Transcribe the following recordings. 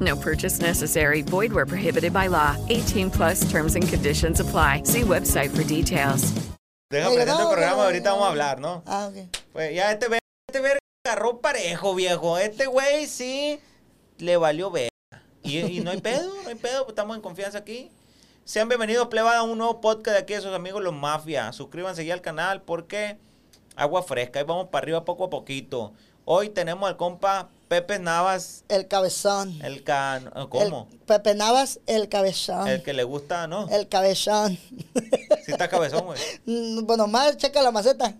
No purchase necessary. Void where prohibited by law. 18 plus terms and conditions apply. See website for details. Deja no, el programa, ahorita vamos a hablar, ¿no? Ah, ok. Pues ya este ver, este ver agarró parejo, viejo. Este güey sí le valió ver. Y, y no hay pedo, no hay pedo, pues estamos en confianza aquí. Sean bienvenidos, plebada, a un nuevo podcast de aquí de sus amigos los Mafia. Suscríbanse ya al canal porque agua fresca. Ahí vamos para arriba poco a poquito. Hoy tenemos al compa Pepe Navas, El cabezón. el can... ¿Cómo? El Pepe Navas, el cabezón. El que le gusta, ¿no? El cabezón. Sí está cabezón, güey. Mm, bueno, más checa la maceta.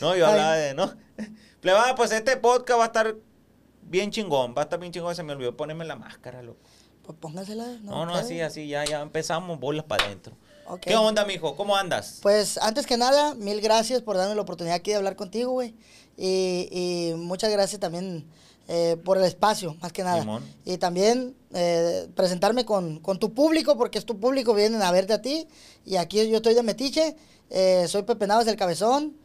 No, yo Ay. hablaba de, ¿no? Plebada, pues este podcast va a estar bien chingón. Va a estar bien chingón. Se me olvidó ponerme la máscara, loco. Pues póngasela. No, no, pedo. así, así, ya, ya empezamos, bolas para adentro. ¿Qué onda, mijo? ¿Cómo andas? Pues antes que nada, mil gracias por darme la oportunidad aquí de hablar contigo, güey. Y, y muchas gracias también eh, por el espacio, más que nada. Simón. Y también eh, presentarme con, con tu público, porque es tu público, vienen a verte a ti. Y aquí yo estoy de Metiche, eh, soy Pepe Navas del Cabezón.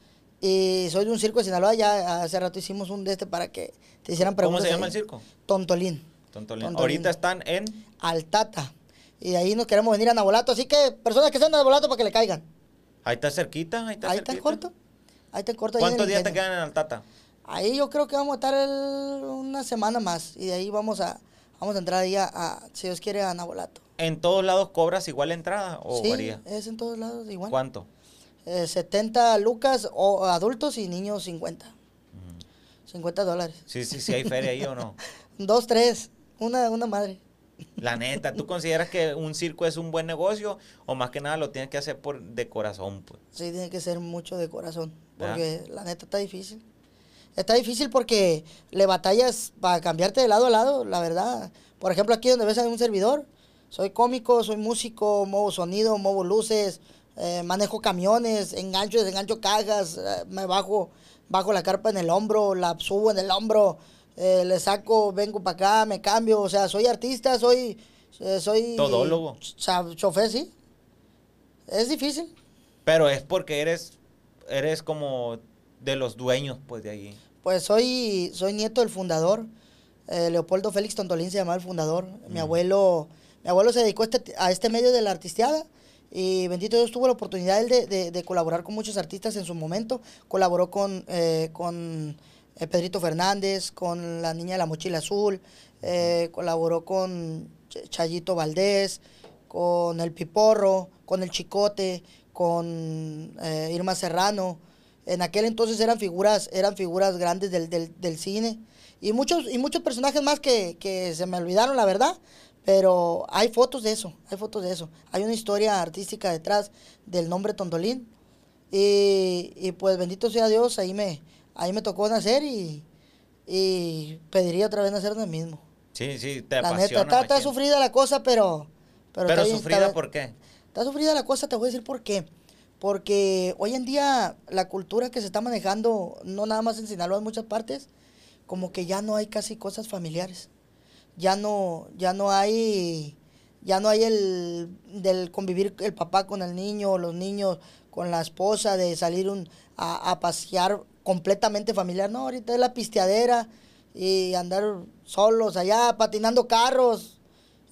Y soy de un circo de Sinaloa. Ya hace rato hicimos un de este para que te hicieran ¿Cómo preguntas. se llama ahí. el circo? Tontolín. Tontolín. Tontolín. Ahorita están en... Altata. Y de ahí nos queremos venir a Nabolato. Así que personas que sean de Nabolato para que le caigan. Ahí está cerquita, ahí está Ahí está corto. Ahí está corto. ¿Cuántos días te quedan en Altata? Ahí yo creo que vamos a estar el- una semana más. Y de ahí vamos a, vamos a entrar ahí a, a, si Dios quiere, a Nabolato. ¿En todos lados cobras igual la entrada o sí, varía? es en todos lados igual. ¿Cuánto? Eh, 70 lucas o adultos y niños 50. 50 dólares. Sí, sí, sí hay feria ahí o no. Dos, tres. Una, una madre. La neta, ¿tú consideras que un circo es un buen negocio o más que nada lo tienes que hacer por de corazón, pues? Sí, tiene que ser mucho de corazón. Porque la neta está difícil. Está difícil porque le batallas para cambiarte de lado a lado, la verdad. Por ejemplo, aquí donde ves a un servidor, soy cómico, soy músico, muevo sonido, muevo luces, eh, manejo camiones, engancho, desengancho cajas, eh, me bajo, bajo la carpa en el hombro, la subo en el hombro, eh, le saco, vengo para acá, me cambio. O sea, soy artista, soy... soy Todólogo. Chofer, sí. Es difícil. Pero es porque eres, eres como de los dueños, pues, de ahí. Pues soy, soy nieto del fundador. eh, Leopoldo Félix Tontolín se llamaba el fundador. Mi abuelo, mi abuelo se dedicó a este, a este medio de la artisteada. Y bendito Dios tuvo la oportunidad de, de- de colaborar con muchos artistas en su momento. Colaboró con, eh, con eh, Pedrito Fernández, con la niña de la mochila azul, eh, colaboró con Ch- Chayito Valdés, con el Piporro, con el Chicote, con eh, Irma Serrano. En aquel entonces eran figuras, eran figuras grandes del, del, del cine. Y muchos, y muchos personajes más que, que se me olvidaron, la verdad. Pero hay fotos de eso, hay fotos de eso. Hay una historia artística detrás del nombre Tontolín. Y, y pues bendito sea Dios, ahí me, ahí me tocó nacer y, y pediría otra vez nacer de mismo. Sí, sí, te La apasiona. neta, está, sufrida la cosa, pero... Pero, Pero sufrida, ¿por qué? Está sufrida la cosa, te voy a decir por qué. Porque hoy en día la cultura que se está manejando, no nada más en Sinaloa, en muchas partes, como que ya no hay casi cosas familiares. Ya no, ya no hay, ya no hay el del convivir el papá con el niño, los niños con la esposa, de salir un, a, a pasear completamente familiar. No, ahorita es la pisteadera y andar solos allá, patinando carros.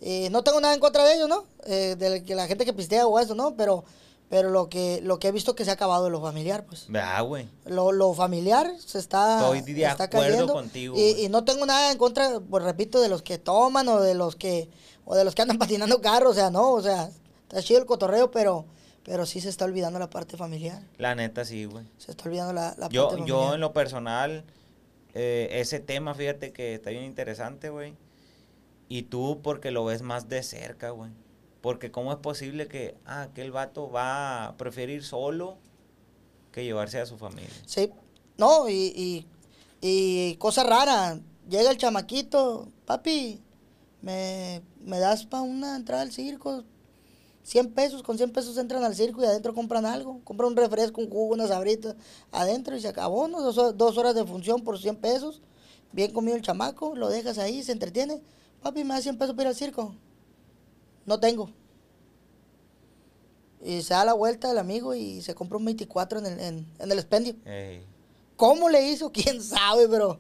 Eh, no tengo nada en contra de ellos, ¿no? Eh, de que la gente que pistea o eso, ¿no? Pero, pero lo que, lo que he visto que se ha acabado de lo familiar, pues. Vea, güey. Lo, lo familiar se está, Estoy de está acuerdo cayendo. contigo, Y, no tengo nada en contra, pues repito, de los que toman o de los que o de los que andan patinando carros, o sea, no, o sea, está chido el cotorreo, pero Pero sí se está olvidando la parte familiar. La neta sí, güey. Se está olvidando la, la Yo, parte yo familiar. en lo personal, eh, ese tema, fíjate que está bien interesante, güey. Y tú porque lo ves más de cerca, güey. Porque cómo es posible que, ah, aquel vato va a preferir solo que llevarse a su familia. Sí. No, y, y, y cosa rara. Llega el chamaquito, papi, me, me das para una entrada al circo. 100 pesos, con 100 pesos entran al circo y adentro compran algo. Compran un refresco, un jugo, unas sabritas adentro y se acabó, ¿no? Dos, dos horas de función por 100 pesos. Bien comido el chamaco, lo dejas ahí, se entretiene. Papi, me da 100 pesos para ir al circo. No tengo. Y se da la vuelta el amigo y se compra un 24 en el, en, en el expendio. Ey. ¿Cómo le hizo? ¿Quién sabe, pero...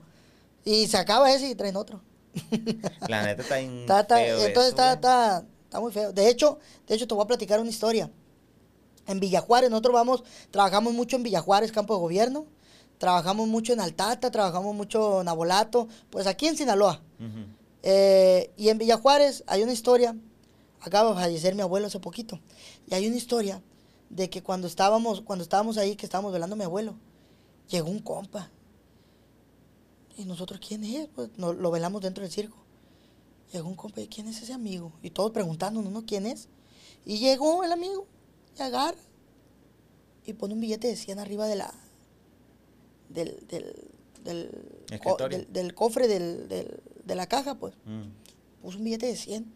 Y se acaba ese y traen otro. La neta está bien Está- está- feo entonces eso, está, güey. está, está muy feo. De hecho, de hecho, te voy a platicar una historia. En Villajuárez, nosotros vamos, trabajamos mucho en Villajuárez, campo de gobierno. Trabajamos mucho en Altata, trabajamos mucho en Abolato, pues aquí en Sinaloa. Ujú. Eh, y en Villajuárez hay una historia, acaba de fallecer mi abuelo hace poquito, y hay una historia de que cuando estábamos, cuando estábamos ahí, que estábamos velando a mi abuelo, llegó un compa. Y nosotros, ¿quién es? Pues no- lo velamos dentro del circo. Llegó un compa, y ¿quién es ese amigo? Y todos preguntándonos, ¿no? ¿Quién es? Y llegó el amigo, y agarra, y pone un billete de 100 arriba de la, del, del, del, co- del- del cofre del- de la caja, pues Mm. puso un billete de 100.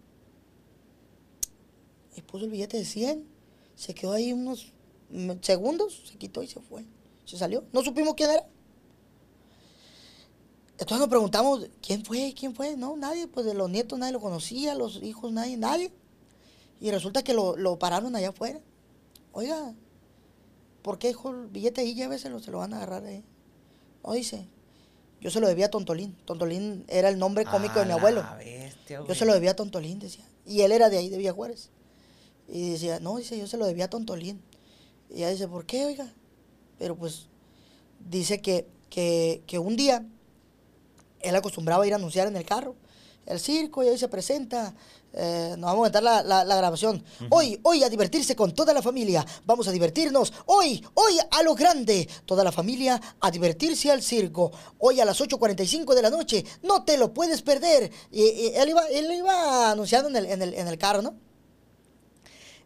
Y puso el billete de 100. Se quedó ahí unos segundos, se quitó y se fue. Se salió. No supimos quién era. Entonces nos preguntamos, ¿quién fue? ¿Quién fue? No, nadie. Pues de los nietos nadie lo conocía, los hijos nadie, nadie. Y resulta que lo, lo pararon allá afuera. Oiga, ¿por qué dejó el billete ahí? Lléveselo, se lo van a agarrar ahí. No, dice, yo se lo debía a Tontolín. Tontolín era el nombre cómico de mi abuelo. bestia, Yo se lo debía a Tontolín, decía. Y él era de ahí, de Villa Juárez. Y decía, no, dice, yo se lo debía a Tontolín. Y ella dice, ¿por qué, oiga? Pero pues dice que, que, que un día él acostumbraba a ir a anunciar en el carro el circo y ahí se presenta. Eh, nos vamos a aventar la, la- la grabación. Hoy, hoy a divertirse con toda la familia. Vamos a divertirnos. Hoy, hoy a lo grande. Toda la familia a divertirse al circo. Hoy a las 8.45 de la noche. No te lo puedes perder. Y, y él, iba, él iba anunciando en el, en el, en el carro, ¿no?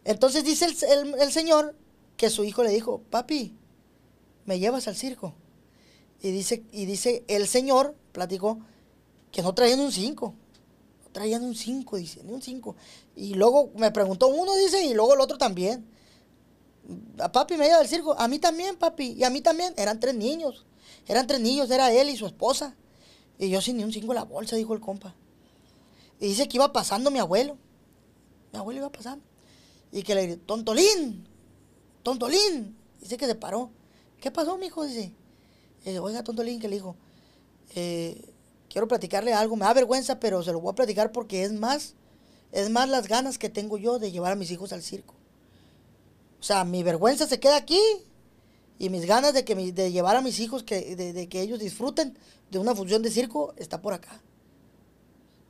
Entonces dice el, el- el señor que su hijo le dijo, papi, ¿me llevas al circo? Y dice, y dice el señor, platicó, que no traían un 5. Traían un 5, dice, ni un 5. Y luego me preguntó uno, dice, y luego el otro también. A papi me lleva al circo. A mí también, papi. Y a mí también. Eran tres niños. Eran tres niños, era él y su esposa. Y yo sin ni un 5 en la bolsa, dijo el compa. Y dice que iba pasando mi abuelo. Mi abuelo iba pasando. Y que le gritó, Tontolín, Tontolín. Dice que se paró. ¿Qué pasó, mijo? Dice. Dice, oiga, Tontolín, que le dijo, eh, quiero platicarle algo. Me da vergüenza, pero se lo voy a platicar porque es más, es más las ganas que tengo yo de llevar a mis hijos al circo. O sea, mi vergüenza se queda aquí y mis ganas de, que de llevar a mis hijos, que, de, que ellos disfruten de una función de circo, está por acá.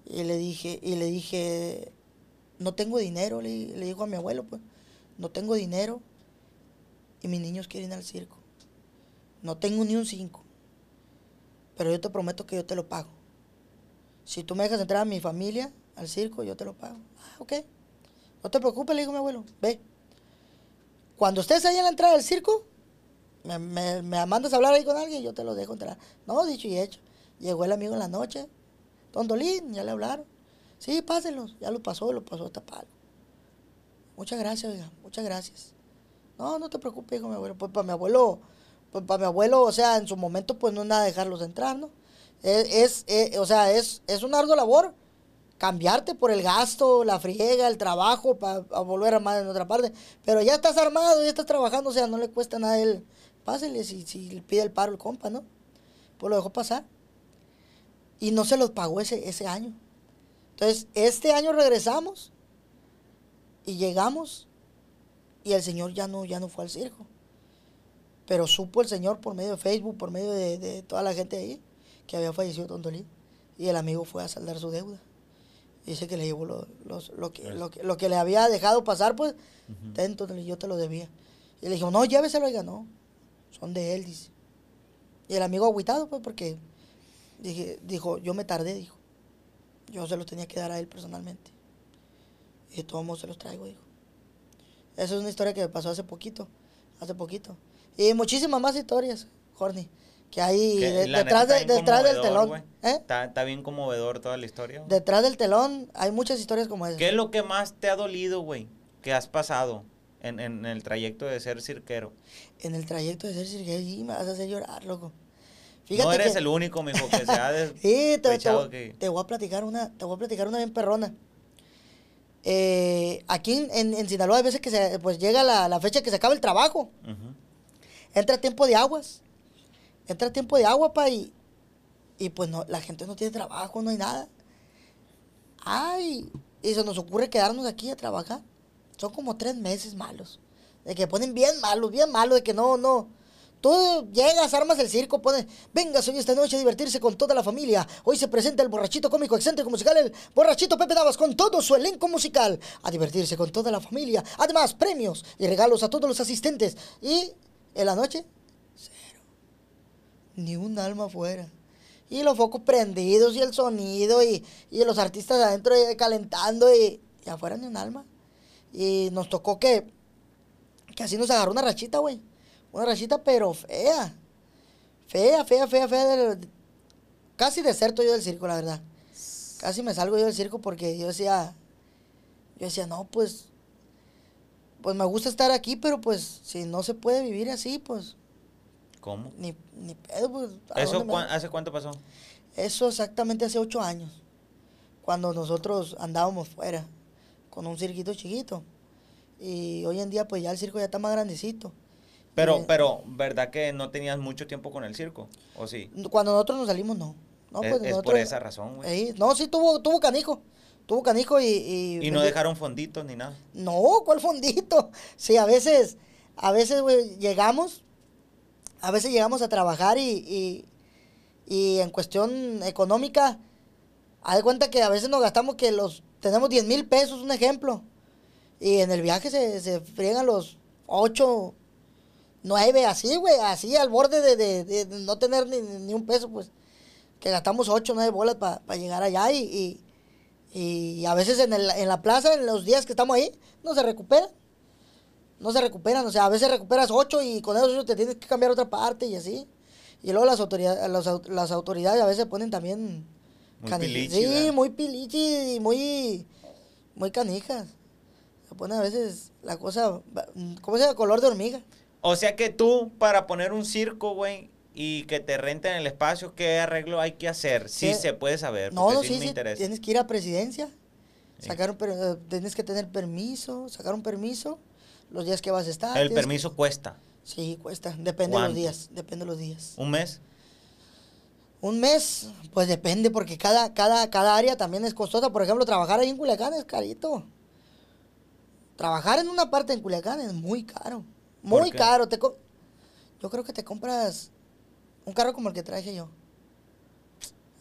Y le dije, y le dije, no tengo dinero, le, le dijo a mi abuelo, pues, no tengo dinero y mis niños quieren ir al circo. No tengo ni un cinco, pero yo te prometo que yo te lo pago. Si tú me dejas entrar a mi familia al circo, yo te lo pago. Ah, ok. No te preocupes, le dijo mi abuelo, ve. Cuando estés ahí en la entrada del circo, me, me, me mandas a hablar ahí con alguien y yo te lo dejo entrar. No, dicho y hecho. Llegó el amigo en la noche, Tondolín, ya le hablaron. Sí, pásenlos. Ya lo pasó, lo pasó hasta palo. Muchas gracias, oiga, muchas gracias. No, no te preocupes, dijo mi abuelo. Pues para mi abuelo, pues para mi abuelo, o sea, en su momento, pues no es nada dejarlos entrar, ¿no? Es, es, eh, o sea, es, es una ardua labor cambiarte por el gasto, la friega, el trabajo, para volver a armar en otra parte. Pero ya estás armado, ya estás trabajando, o sea, no le cuesta nada él. Pásele si, si le pide el paro el compa, ¿no? Pues lo dejó pasar. Y no se los pagó ese, ese año. Entonces, este año regresamos y llegamos y el señor ya no, ya no fue al circo. Pero supo el señor por medio de Facebook, por medio de, de toda la gente ahí, que había fallecido Tontolín. Y el amigo fue a saldar su deuda. Dice que le llevó lo, los- lo, que, lo, que, lo que le había dejado pasar, pues, dentro yo te lo debía. Y le dijo, no, lléveselo, oiga, no. Son de él, dice. Y el amigo agüitado, pues, porque dije, dijo, yo me tardé, dijo. Yo se los tenía que dar a él personalmente. Y de todos modos se los traigo, dijo. Esa es una historia que me pasó hace poquito. Hace poquito. Y muchísimas más historias, Jorni. Que hay de- detrás, de- detrás del telón. ¿Eh? Está, está bien conmovedor toda la historia. Detrás del telón hay muchas historias como esa. ¿Qué es lo que más te ha dolido, güey? Que has pasado en, en el trayecto de ser cirquero. En el trayecto de ser cirujano, y me vas a hacer llorar, loco. no eres que- el único, mijo, que se ha Sí, te, te, despechado que... te voy a platicar una, te voy a platicar una bien perrona. Eh, aquí en, en- Sinaloa hay veces que se, pues llega la, la fecha que se acaba el trabajo. Ujú. Entra tiempo de aguas. Entra tiempo de agua, pa, y, y pues no, la gente no tiene trabajo, no hay nada. Ay, y se nos ocurre quedarnos aquí a trabajar. Son como tres meses malos. De que ponen bien malos, bien malos, de que no, no. Tú llegas, armas el circo, pones, venga, hoy esta noche a divertirse con toda la familia. Hoy se presenta el borrachito cómico excéntrico musical, el borrachito Pepe Navas, con todo su elenco musical. A divertirse con toda la familia. Además, premios y regalos a todos los asistentes. Y en la noche, ni un alma afuera. Y los focos prendidos y el sonido y, y los artistas adentro eh, calentando y, y afuera ni un alma. Y nos tocó que, que así nos agarró una rachita, güey. Una rachita pero fea. Fea, fea, fea, fea. casi deserto yo del circo, la verdad. Casi me salgo yo del circo porque yo decía, yo decía, no, pues, pues me gusta estar aquí, pero pues si no se puede vivir así, pues ¿Cómo? ni, ni pedo, pues. ¿a ¿Eso hace cuánto pasó? Eso exactamente hace ocho años, cuando nosotros andábamos fuera, con un cirquito chiquito. Y hoy en día, pues ya el circo ya está más grandecito. Pero, Eh, pero, ¿verdad que no tenías mucho tiempo con el circo? ¿O sí? Cuando nosotros nos salimos, no. no es, pues, es nosotros- por esa razón, güey. Ey, no, sí, tuvo, tuvo canijo. Tuvo canijo y... Y, Y no dejaron fonditos ni nada. No, ¿cuál fondito? Sí, a veces, a veces, güey, llegamos, a veces llegamos a trabajar y, y, y en cuestión económica, haz de cuenta que a veces nos gastamos que los, tenemos 10 mil pesos, un ejemplo, y en el viaje se, se friegan los 8, 9, así, güey, así al borde de, de- de no tener ni, ni un peso, pues, que gastamos 8, 9 bolas para llegar allá y, y, y a veces en, el- en la plaza, en los días que estamos ahí, no se recuperan. No se recuperan, o sea, a veces recuperas 8 y con esos ocho te tienes que cambiar a otra parte y así. Y luego las autoridades, las, au- las autoridades a veces ponen también... Muy pilichi, Sí, ¿verdad? muy pilichi y muy, muy canijas. Se pone a veces la cosa, ¿cómo se llama? Color de hormiga. O sea que tú, para poner un circo, güey, y que te renten el espacio, ¿qué arreglo hay que hacer? Sí, se puede saber, No, no, sí, sí, me interesa. tienes que ir a presidencia, sacar un per- eh, tienes que tener permiso, sacar un permiso, los días que vas a estar. El permiso cuesta. sí, cuesta, depende de los días, depende de los días. ¿Un mes? Un mes, pues depende, porque cada, cada, cada área también es costosa. Por ejemplo, trabajar ahí en Culiacán es carito. Trabajar en una parte en Culiacán es muy caro. ¿Por Muy caro. Te co- yo creo que te compras un carro como el que traje yo.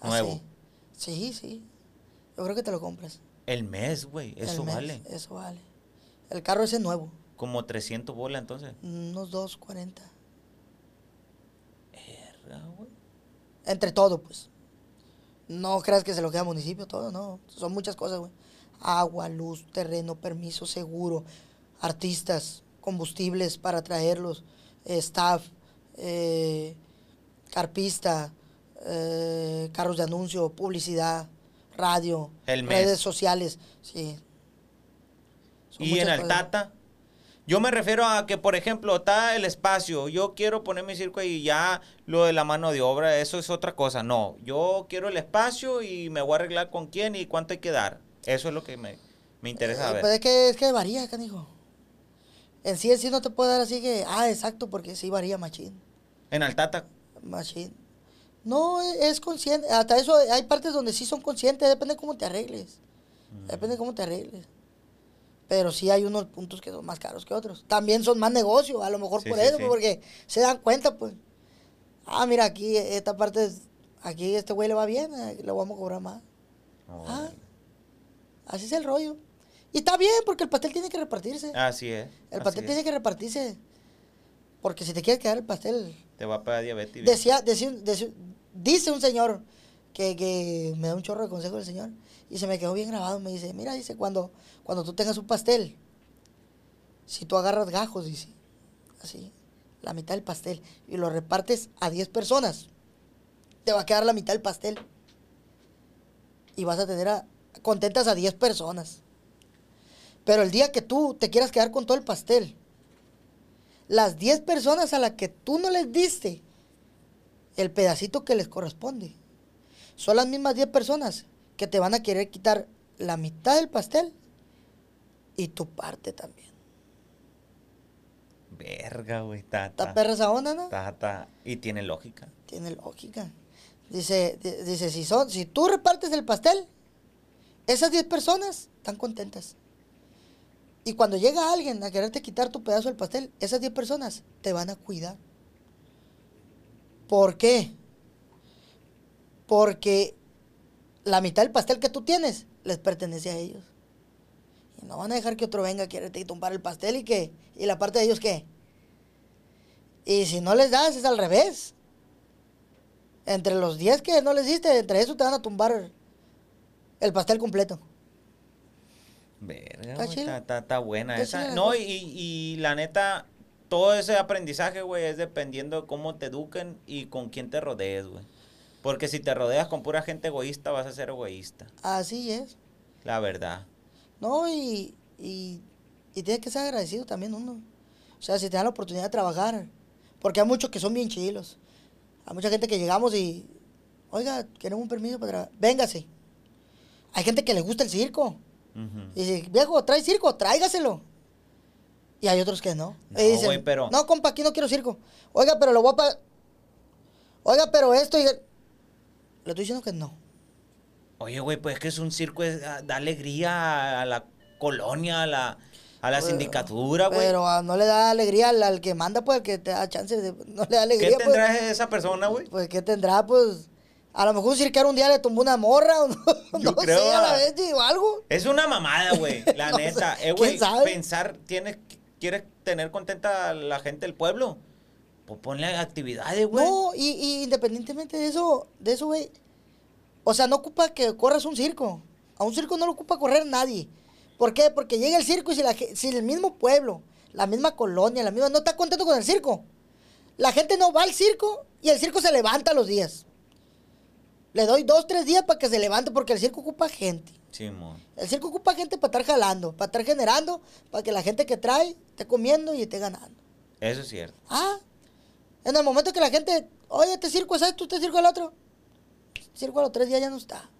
Así. Nuevo. Sí, sí. Yo creo que te lo compras. El mes, güey, El eso mes, vale. Eso vale. El carro ese es nuevo. Como 300 bolas entonces. Unos 240. Verga, güey. Entre todo, pues. No creas que se lo queda al municipio, todo, no. Son muchas cosas, güey. Agua, luz, terreno, permiso, seguro, artistas, combustibles para traerlos, staff, eh, carpista, eh, carros de anuncio, publicidad, radio, redes sociales, sí. Son Y en cosas. Altata, yo me refiero a que, por ejemplo, está el espacio. Yo quiero poner mi circo y ya lo de la mano de obra, eso es otra cosa. No, yo quiero el espacio y me voy a arreglar con quién y cuánto hay que dar. Eso es lo que me, me interesa Eh, saber. Pues es que, es que varía, canijo. En sí, en sí no te puedo dar así que, ah, exacto, porque sí varía machín. En Altata, Machine. No, es consciente. Hasta eso hay partes donde sí son conscientes, depende de cómo te arregles. Depende de cómo te arregles. Pero sí hay unos puntos que son más caros que otros. También son más negocio, a lo mejor Sí, por sí, eso, sí. porque se dan cuenta, pues. Ah, mira, aquí, esta parte, aquí este güey le va bien, eh, le vamos a cobrar más. Ah, Así es el rollo. Y está bien, porque el pastel tiene que repartirse. Así es. el así pastel es. tiene que repartirse. Porque si te quieres quedar el pastel. Te va diabetes. Decía, decía, decía- dice un señor que, que me da un chorro de consejo el señor. Y se me quedó bien grabado. Me dice, mira, dice, cuando, cuando tú tengas un pastel, si tú agarras gajos, dice, así, la mitad del pastel, y lo repartes a 10 personas, te va a quedar la mitad del pastel. Y vas a tener a, contentas a 10 personas. Pero el día que tú te quieras quedar con todo el pastel, las 10 personas a las que tú no les diste el pedacito que les corresponde, son las mismas 10 personas que te van a querer quitar la mitad del pastel y tu parte también. Verga, güey. Está, ¿Está está, perra esa onda, no? está, está- Y tiene lógica. Tiene lógica. Dice, di- dice si, son, si tú repartes el pastel, esas 10 personas están contentas. Y cuando llega alguien a quererte quitar tu pedazo del pastel, esas 10 personas te van a cuidar. ¿Por qué? Porque la mitad del pastel que tú tienes les pertenece a ellos. Y no van a dejar que otro venga a quererte tumbar el pastel y que y la parte de ellos qué. Y si no les das es al revés. Entre los 10 que no les diste, entre eso te van a tumbar el pastel completo. Verga, Está chido. está, está- está buena esa. No, y, y la neta, todo ese aprendizaje, güey, es dependiendo de cómo te eduquen y con quién te rodees, güey. Porque si te rodeas con pura gente egoísta, vas a ser egoísta. Así es. La verdad. No, y, y, y tienes que ser agradecido también uno. O sea, si te dan la oportunidad de trabajar. Porque hay muchos que son bien chilos. Hay mucha gente que llegamos y, oiga, queremos un permiso para trabajar. Véngase. Hay gente que le gusta el circo. Y dice, viejo, ¿trae circo? Tráigaselo. Y hay otros que no. No, Y dicen, güey, pero- No, compa, aquí no quiero circo. Oiga, pero lo voy a pagar. Oiga, pero esto... y- Le estoy diciendo que no. Oye, güey, pues es que es un circo, es, ah, da alegría a la colonia, a la, a la sindicatura, güey. Pero ah, no le da alegría al, al que manda, pues, al que te da chance de... No le da ¿Qué alegría, pues. tendrá esa persona, güey? Pues, ¿qué tendrá? Pues, a lo mejor un cirquero un día le tumbó una morra, o no, no creo, sé, a la ah. vez, o algo. Es una mamada, güey, la No neta. sé, Eh, pensar, tienes, quieres tener contenta a la gente del pueblo. Pues ponle actividades, güey. No, y, y independientemente de eso, de eso, güey. O sea, no ocupa que corras un circo. A un circo no lo ocupa correr nadie. ¿Por qué? Porque llega el circo y si, la, si el mismo pueblo, la misma colonia, la misma, no está contento con el circo. La gente no va al circo y el circo se levanta los días. Le doy dos, tres días para que se levante porque el circo ocupa gente. Simón. El circo ocupa gente para estar jalando, para estar generando, para que la gente que trae esté comiendo y esté ganando. Eso es cierto. Ah, en el momento que la gente, oye, este circo es esto, este circo es el otro. El circo a los tres días ya no está.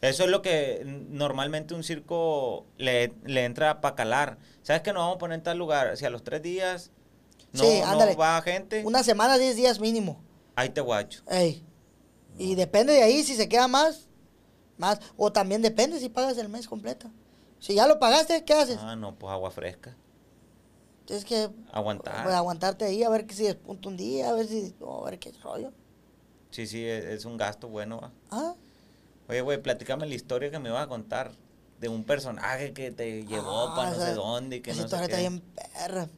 Eso es lo que normalmente un circo le, le entra para calar. ¿Sabes que nos vamos a poner en tal lugar? Si a los tres días no, Sí, no va gente, Una semana, diez días mínimo. ahí te guacho. Ey. Y depende de ahí si se queda más, más. O también depende si pagas el mes completo. Si ya lo pagaste, ¿qué haces? Ah, no, pues agua fresca. Tienes que Aguantar. pues, aguantarte ahí a ver si despunta un día, a ver si, no, a ver qué rollo. Sí, sí, es, es un gasto bueno. va. Ah, Oye, güey, platícame la historia que me ibas a contar de un personaje que te llevó ah, para no sé dónde y que esa no sé qué. está bien perra.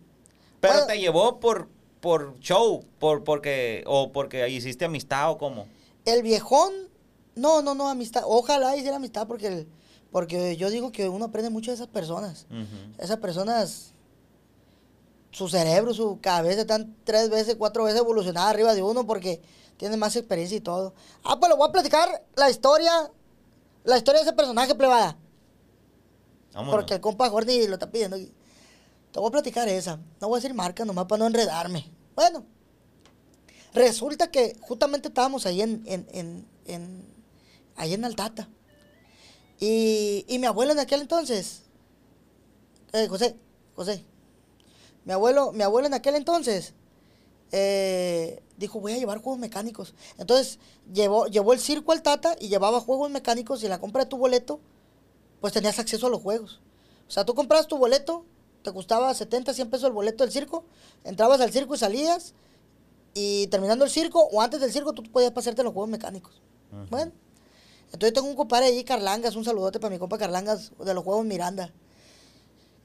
Pero Bueno, te llevó por, por show, por, porque, o porque hiciste amistad o cómo. El viejón, no, no, no, amistad. Ojalá hiciera amistad porque, el- porque yo digo que uno aprende mucho de esas personas. Esas personas, su cerebro, su cabeza están tres veces, cuatro veces evolucionadas arriba de uno porque tienen más experiencia y todo. Ah, pues le voy a platicar la historia, la historia de ese personaje plebada. Vámonos. Porque el compa Jordi lo está pidiendo. Te voy a platicar esa. No voy a decir marca nomás para no enredarme. Bueno, resulta que justamente estábamos ahí en, en, en, en- ahí en Altata. Y, y mi abuelo en aquel entonces, eh, José, José, mi abuelo, mi abuelo en aquel entonces eh, dijo, voy a llevar juegos mecánicos. Entonces llevó, llevó el circo al Tata y llevaba juegos mecánicos y en la compra de tu boleto pues tenías acceso a los juegos. O sea, tú comprabas tu boleto, te costaba 70, 100 pesos el boleto del circo, entrabas al circo y salías, y terminando el circo o antes del circo tú podías pasarte los juegos mecánicos. Bueno, Entonces tengo un compadre ahí, Carlangas, un saludote para mi compa Carlangas de los Juegos Miranda.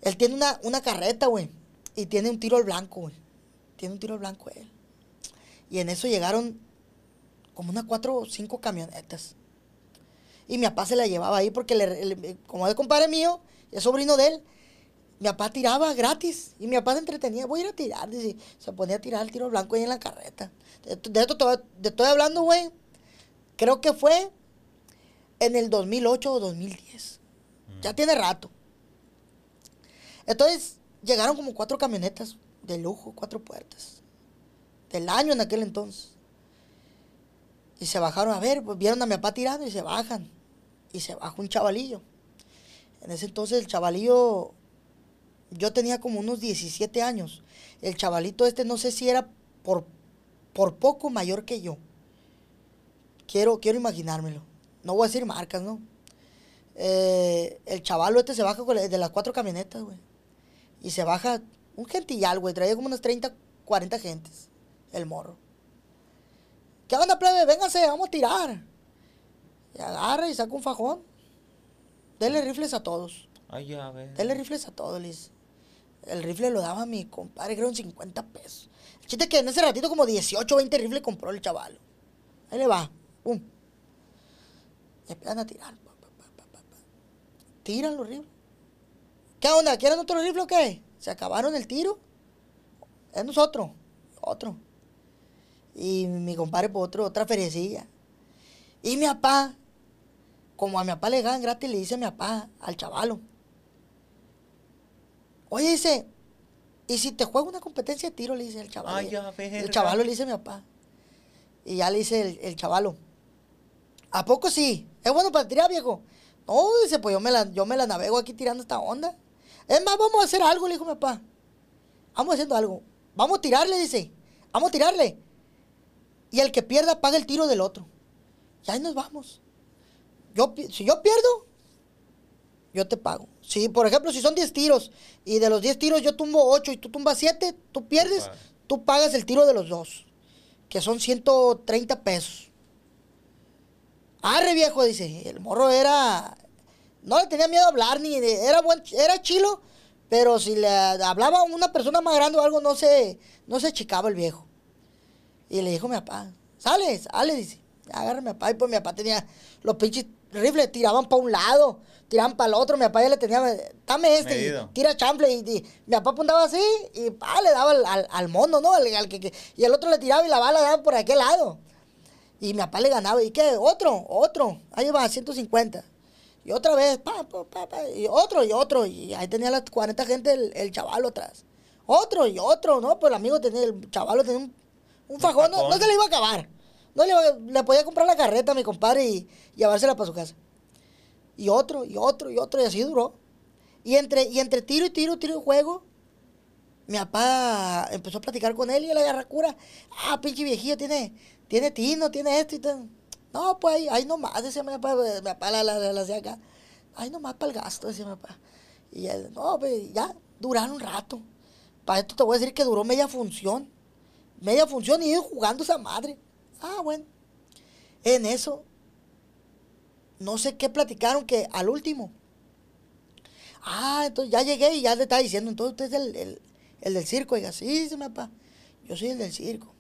Él tiene una, una carreta, güey, y tiene un tiro al blanco, güey. Tiene un tiro al blanco él. Y en eso llegaron como unas cuatro o cinco camionetas. Y mi papá se la llevaba ahí porque, le- le- como es compadre mío, es sobrino de él, mi papá tiraba gratis. Y mi papá se entretenía, voy a ir a tirar. dice, se ponía a tirar el tiro blanco ahí en la carreta. De, de esto te, estoy hablando, güey. Creo que fue en el 2008 o 2010. Ya tiene rato. Entonces, llegaron como cuatro camionetas de lujo, cuatro puertas. Del año en aquel entonces. Y se bajaron a ver, pues vieron a mi papá tirando y se bajan. Y se baja un chavalillo. En ese entonces el chavalillo, yo tenía como unos 17 años. El chavalito este no sé si era por, por poco mayor que yo. Quiero, quiero imaginármelo. No voy a decir marcas, ¿no? Eh, el chavalo este se baja de las cuatro camionetas, güey. Y se baja un gentillal, güey. Traía como unas 30, 40 gentes. El morro. ¿Qué onda, plebe? Véngase, vamos a tirar. Y agarra y saca un fajón. Dele rifles a todos. Ay, ya. Dele rifles a todos, dice. El rifle lo daba mi compadre, creo en 50 pesos. El chiste que en ese ratito como 18 o 20 rifles compró el chaval. Ahí le va. Pum. Y empiezan a tirar. Tiran los rifles. ¿Qué onda? ¿Quieren otro rifle o qué? ¿Se acabaron el tiro? Es nosotros. Otro. Y mi compadre por otro, otra feriecilla. Y mi papá, como a mi papá le ganan gratis, le dice a mi papá, al chavalo. Oye, dice, ¿y si te juego una competencia de tiro? Le dice el. Ay, ya, el chavalo le dice a mi papá. Y ya le dice el, el chavalo. ¿A poco sí? ¿Es bueno para tirar, viejo? No, dice, pues yo me, la, yo me la navego aquí tirando esta onda. Es más, vamos a hacer algo, le dijo mi papá. Vamos haciendo algo. Vamos a tirarle, dice. Vamos a tirarle. Y el que pierda paga el tiro del otro. Y ahí nos vamos. Yo, si yo pierdo, yo te pago. Si, por ejemplo, si son 10 tiros y de los 10 tiros yo tumbo 8 y tú tumbas 7, tú pierdes, tú pagas el tiro de los dos, que son 130 pesos. Arre viejo, dice. El morro era. No le tenía miedo a hablar, ni de- era buen, era chilo, pero si le hablaba a una persona más grande o algo, no se, no se chicaba el viejo. Y le dijo a mi papá, sale, sale, dice. Agarra a papá. Y pues mi papá tenía los pinches rifles, tiraban para un lado, tiraban para el otro. Mi papá ya le tenía, dame este, y tira chanfle. Y, y mi papá apuntaba así y pa, le daba al, al, al mono, ¿no? Al- al que- que- y el otro le tiraba y la bala daba por aquel lado. Y mi papá le ganaba. ¿Y qué? Otro, otro. Ahí va, 150. Y otra vez, pa, pa, pa, pa, y otro, y otro. Y ahí tenía las 40 gente el, el chavalo atrás. Otro y otro, ¿no? Pues el amigo tenía, el chavalo tenía un, un fajón, no, no se le iba a acabar. No le, le podía comprar la carreta a mi compadre y, y llevársela para su casa. Y otro, y otro, y otro, y así duró. Y entre, y entre tiro y tiro, tiro y juego, mi papá empezó a platicar con él y él agarra cura. Ah, pinche viejillo, tiene, tiene tino, tiene esto y todo. No, pues ahí, ahí nomás, decía mi papá, mi papá la, la, la- la hacía acá. Ahí nomás para el gasto, decía mi papá. Y él, no, pues ya, duraron un rato. Para esto te voy a decir que duró media función. Media función y ellos jugando esa madre. Ah, bueno. En eso, no sé qué platicaron que al último. Ah, entonces ya llegué y ya le estaba diciendo, entonces usted es el, el- el del circo. Oiga, sí, mi papá, yo soy el del circo.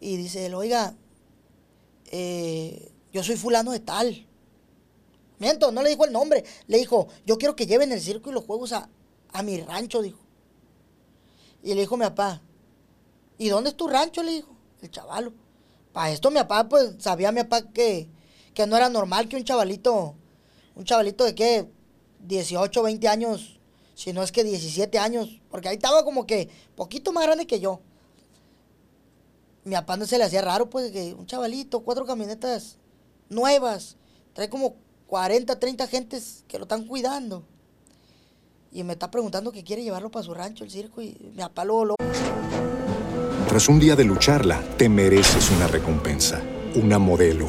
Y dice él, oiga, eh, yo soy fulano de tal. Miento, no le dijo el nombre. Le dijo, yo quiero que lleven el circo y los juegos a, a mi rancho, dijo. Y le dijo mi papá, ¿y dónde es tu rancho? Le dijo, el chavalo. Para esto mi papá, pues, sabía mi papá que, que no era normal que un chavalito, un chavalito de qué, 18, 20 años, si no es que 17 años, porque ahí estaba como que poquito más grande que yo. Mi papá no se le hacía raro, pues, que un chavalito, cuatro camionetas nuevas, trae como 40, 30 gentes que lo están cuidando. Y me está preguntando que quiere llevarlo para su rancho, el circo, y mi papá lo, lo Tras un día de lucharla, te mereces una recompensa, una modelo,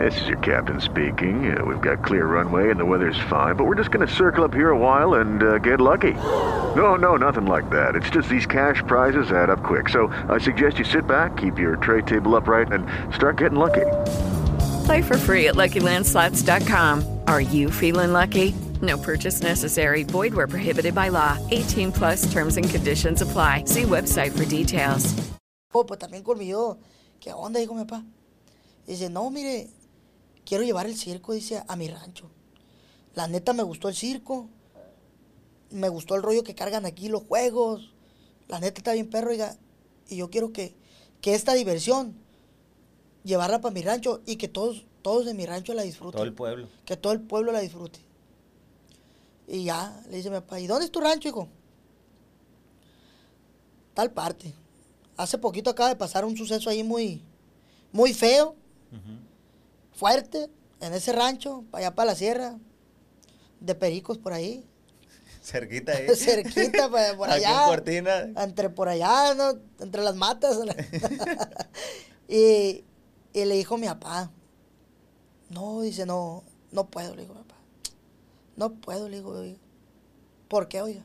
This is your captain speaking. Uh, we've got clear runway and the weather's fine, but we're just going to circle up here a while and uh, get lucky. No, no, nothing like that. It's just these cash prizes add up quick. So I suggest you sit back, keep your tray table upright, and start getting lucky. Play for free at LuckyLandSlots.com. Are you feeling lucky? No purchase necessary. Void where prohibited by law. 18 plus terms and conditions apply. See website for details. Oh, pues también conmigo, ¿qué onda? Dijo mi papá. Dice, no, mire, quiero llevar el circo, dice, a mi rancho. La neta me gustó el circo. Me gustó el rollo que cargan aquí los juegos. La neta está bien perro, oiga. Y yo quiero que, que esta diversión, llevarla para mi rancho y que todos, todos de mi rancho la disfruten. Todo el pueblo. Que todo el pueblo la disfrute. Y ya, le dice mi papá, ¿y dónde es tu rancho, hijo? Tal parte. Hace poquito acaba de pasar un suceso ahí muy, muy feo, fuerte, en ese rancho, para allá para la sierra, de pericos por ahí. Cerquita ahí. Cerquita, pa- por Aquí allá. en Cortina. Entre por allá, ¿no? Entre las matas. y, y le dijo mi papá, no, dice, no, no puedo, le digo, papá. No puedo, le digo, oiga. ¿Por qué, oiga?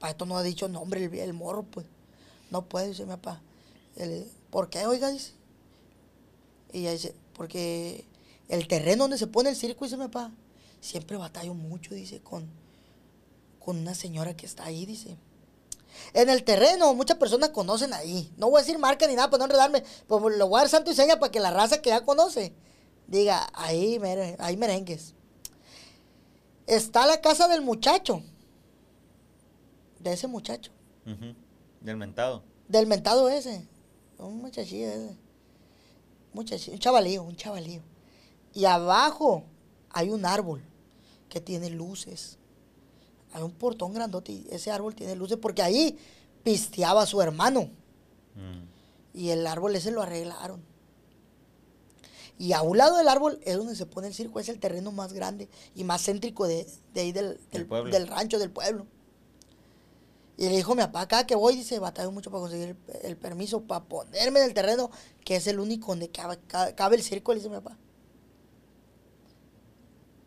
Para esto no ha dicho nombre el, el morro, pues. No puedo, dice mi papá. Le- ¿Por qué, oiga? Dice. Y ella dice, porque el terreno donde se pone el circo, dice mi papá, siempre batallo mucho, dice, con, con una señora que está ahí, dice. En el terreno, muchas personas conocen ahí. No voy a decir marca ni nada para no enredarme. Pues lo voy a dar santo y seña para que la raza que ya conoce diga, ahí, mere- ahí merengues. Está la casa del muchacho. De ese muchacho. Del mentado. Del mentado ese. Un muchachillo ese. Un chavalío, un chavalío. Y abajo hay un árbol que tiene luces. Hay un portón grandote y ese árbol tiene luces porque ahí pisteaba su hermano. Mm. Y el árbol ese lo arreglaron. Y a un lado del árbol es donde se pone el circo, es el terreno más grande y más céntrico de, de ahí del, del rancho, del pueblo. Y le dijo mi papá, cada que voy, dice, batallo mucho para conseguir el, permiso para ponerme en el terreno, que es el único donde cabe, ca- cabe el circo, le dice mi papá.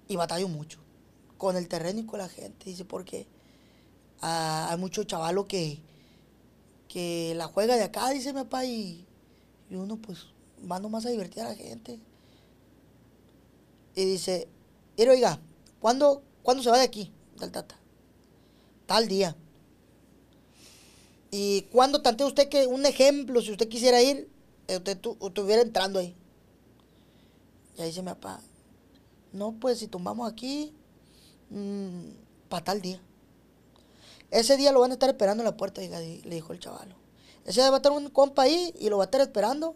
Y batallo mucho con el terreno y con la gente, dice, porque hay mucho chavalo que, que la juega de acá, dice mi papá, y, y uno pues va nomás a divertir a la gente. Y dice, mire, oiga, ¿cuándo, ¿cuándo se va de aquí, del tata? Tal día. ¿Y cuándo tantea usted que, un ejemplo, si usted quisiera ir, usted tu- estuviera entrando ahí? Y ahí dice mi papá, no, pues si tomamos aquí, para tal día. Ese día lo van a estar esperando en la puerta, le dijo el chavalo. Ese día va a estar un compa ahí y lo va a estar esperando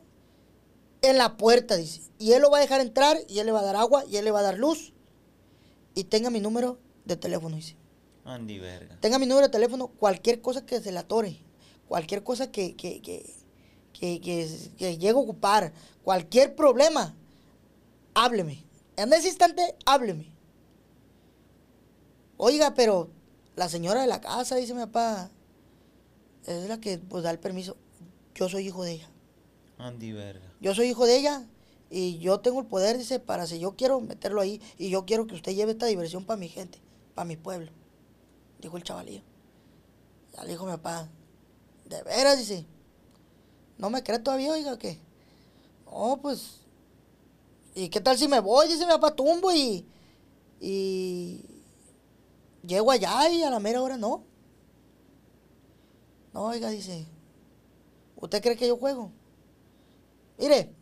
en la puerta, dice. Y él lo va a dejar entrar y él le va a dar agua y él le va a dar luz. Y tenga mi número de teléfono, dice. Andy verga. Tenga mi número de teléfono, cualquier cosa que se le atore, cualquier cosa que, que, que, que, que- que llegue a ocupar, cualquier problema, hábleme. En ese instante, hábleme. Oiga, pero la señora de la casa, dice mi papá, es la que pues, da el permiso. Yo soy hijo de ella. Andy verga. Yo soy hijo de ella y yo tengo el poder, dice, para si yo quiero meterlo ahí y yo quiero que usted lleve esta diversión para mi gente, para mi pueblo. Dijo el chavalío. Ya le dijo mi papá, de veras, dice, ¿no me cree todavía, oiga, o qué? No, pues, ¿y qué tal si me voy? Dice mi papá, tumbo y, y llego allá y a la mera hora no. No, oiga, dice, ¿usted cree que yo juego? Mire,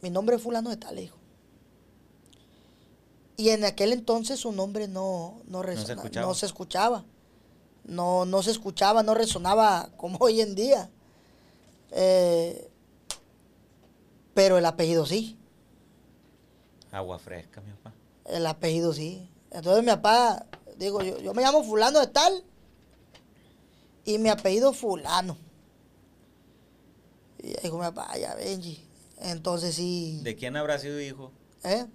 mi nombre es fulano de tal, le dijo. Y en aquel entonces su nombre no, no, resona- se escuchaba. no se escuchaba. No, no se escuchaba, no resonaba como hoy en día. Eh, pero el apellido sí. Agua fresca, mi papá. El apellido sí. Entonces mi papá, digo, yo, yo me llamo fulano de tal y mi apellido fulano. Y dijo mi papá, ya Benji. Entonces sí. ¿De quién habrá sido hijo? ¿eh?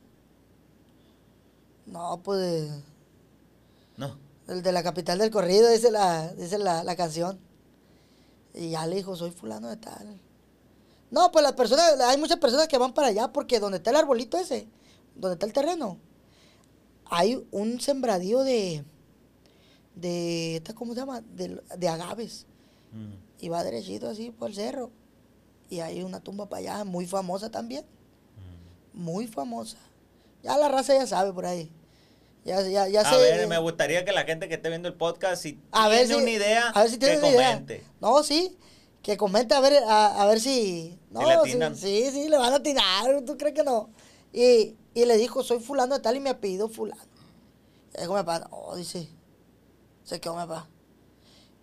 No, pues No. el de la capital del corrido, dice la, dice la, la canción. Y ya le dijo, soy fulano de tal. No, pues las personas, hay muchas personas que van para allá porque donde está el arbolito ese, donde está el terreno, hay un sembradío de, de, ¿cómo se llama? De, de agaves. Mm. Y va derechito así por el cerro. Y hay una tumba para allá, muy famosa también. Muy famosa. Ya la raza ya sabe por ahí. Ya, ya, ya A sé- ver, me gustaría que la gente que esté viendo el podcast, si a ver tiene si, una idea, a ver si tiene que una idea. comente. No, sí. Que comente a ver, a, a ver si. No, le sí, sí, sí, le van a atinar. ¿Tú crees que no? Y, y le dijo, soy fulano de tal y mi apellido fulano. Y dijo mi papá, oh, dice. Se quedó mi papá.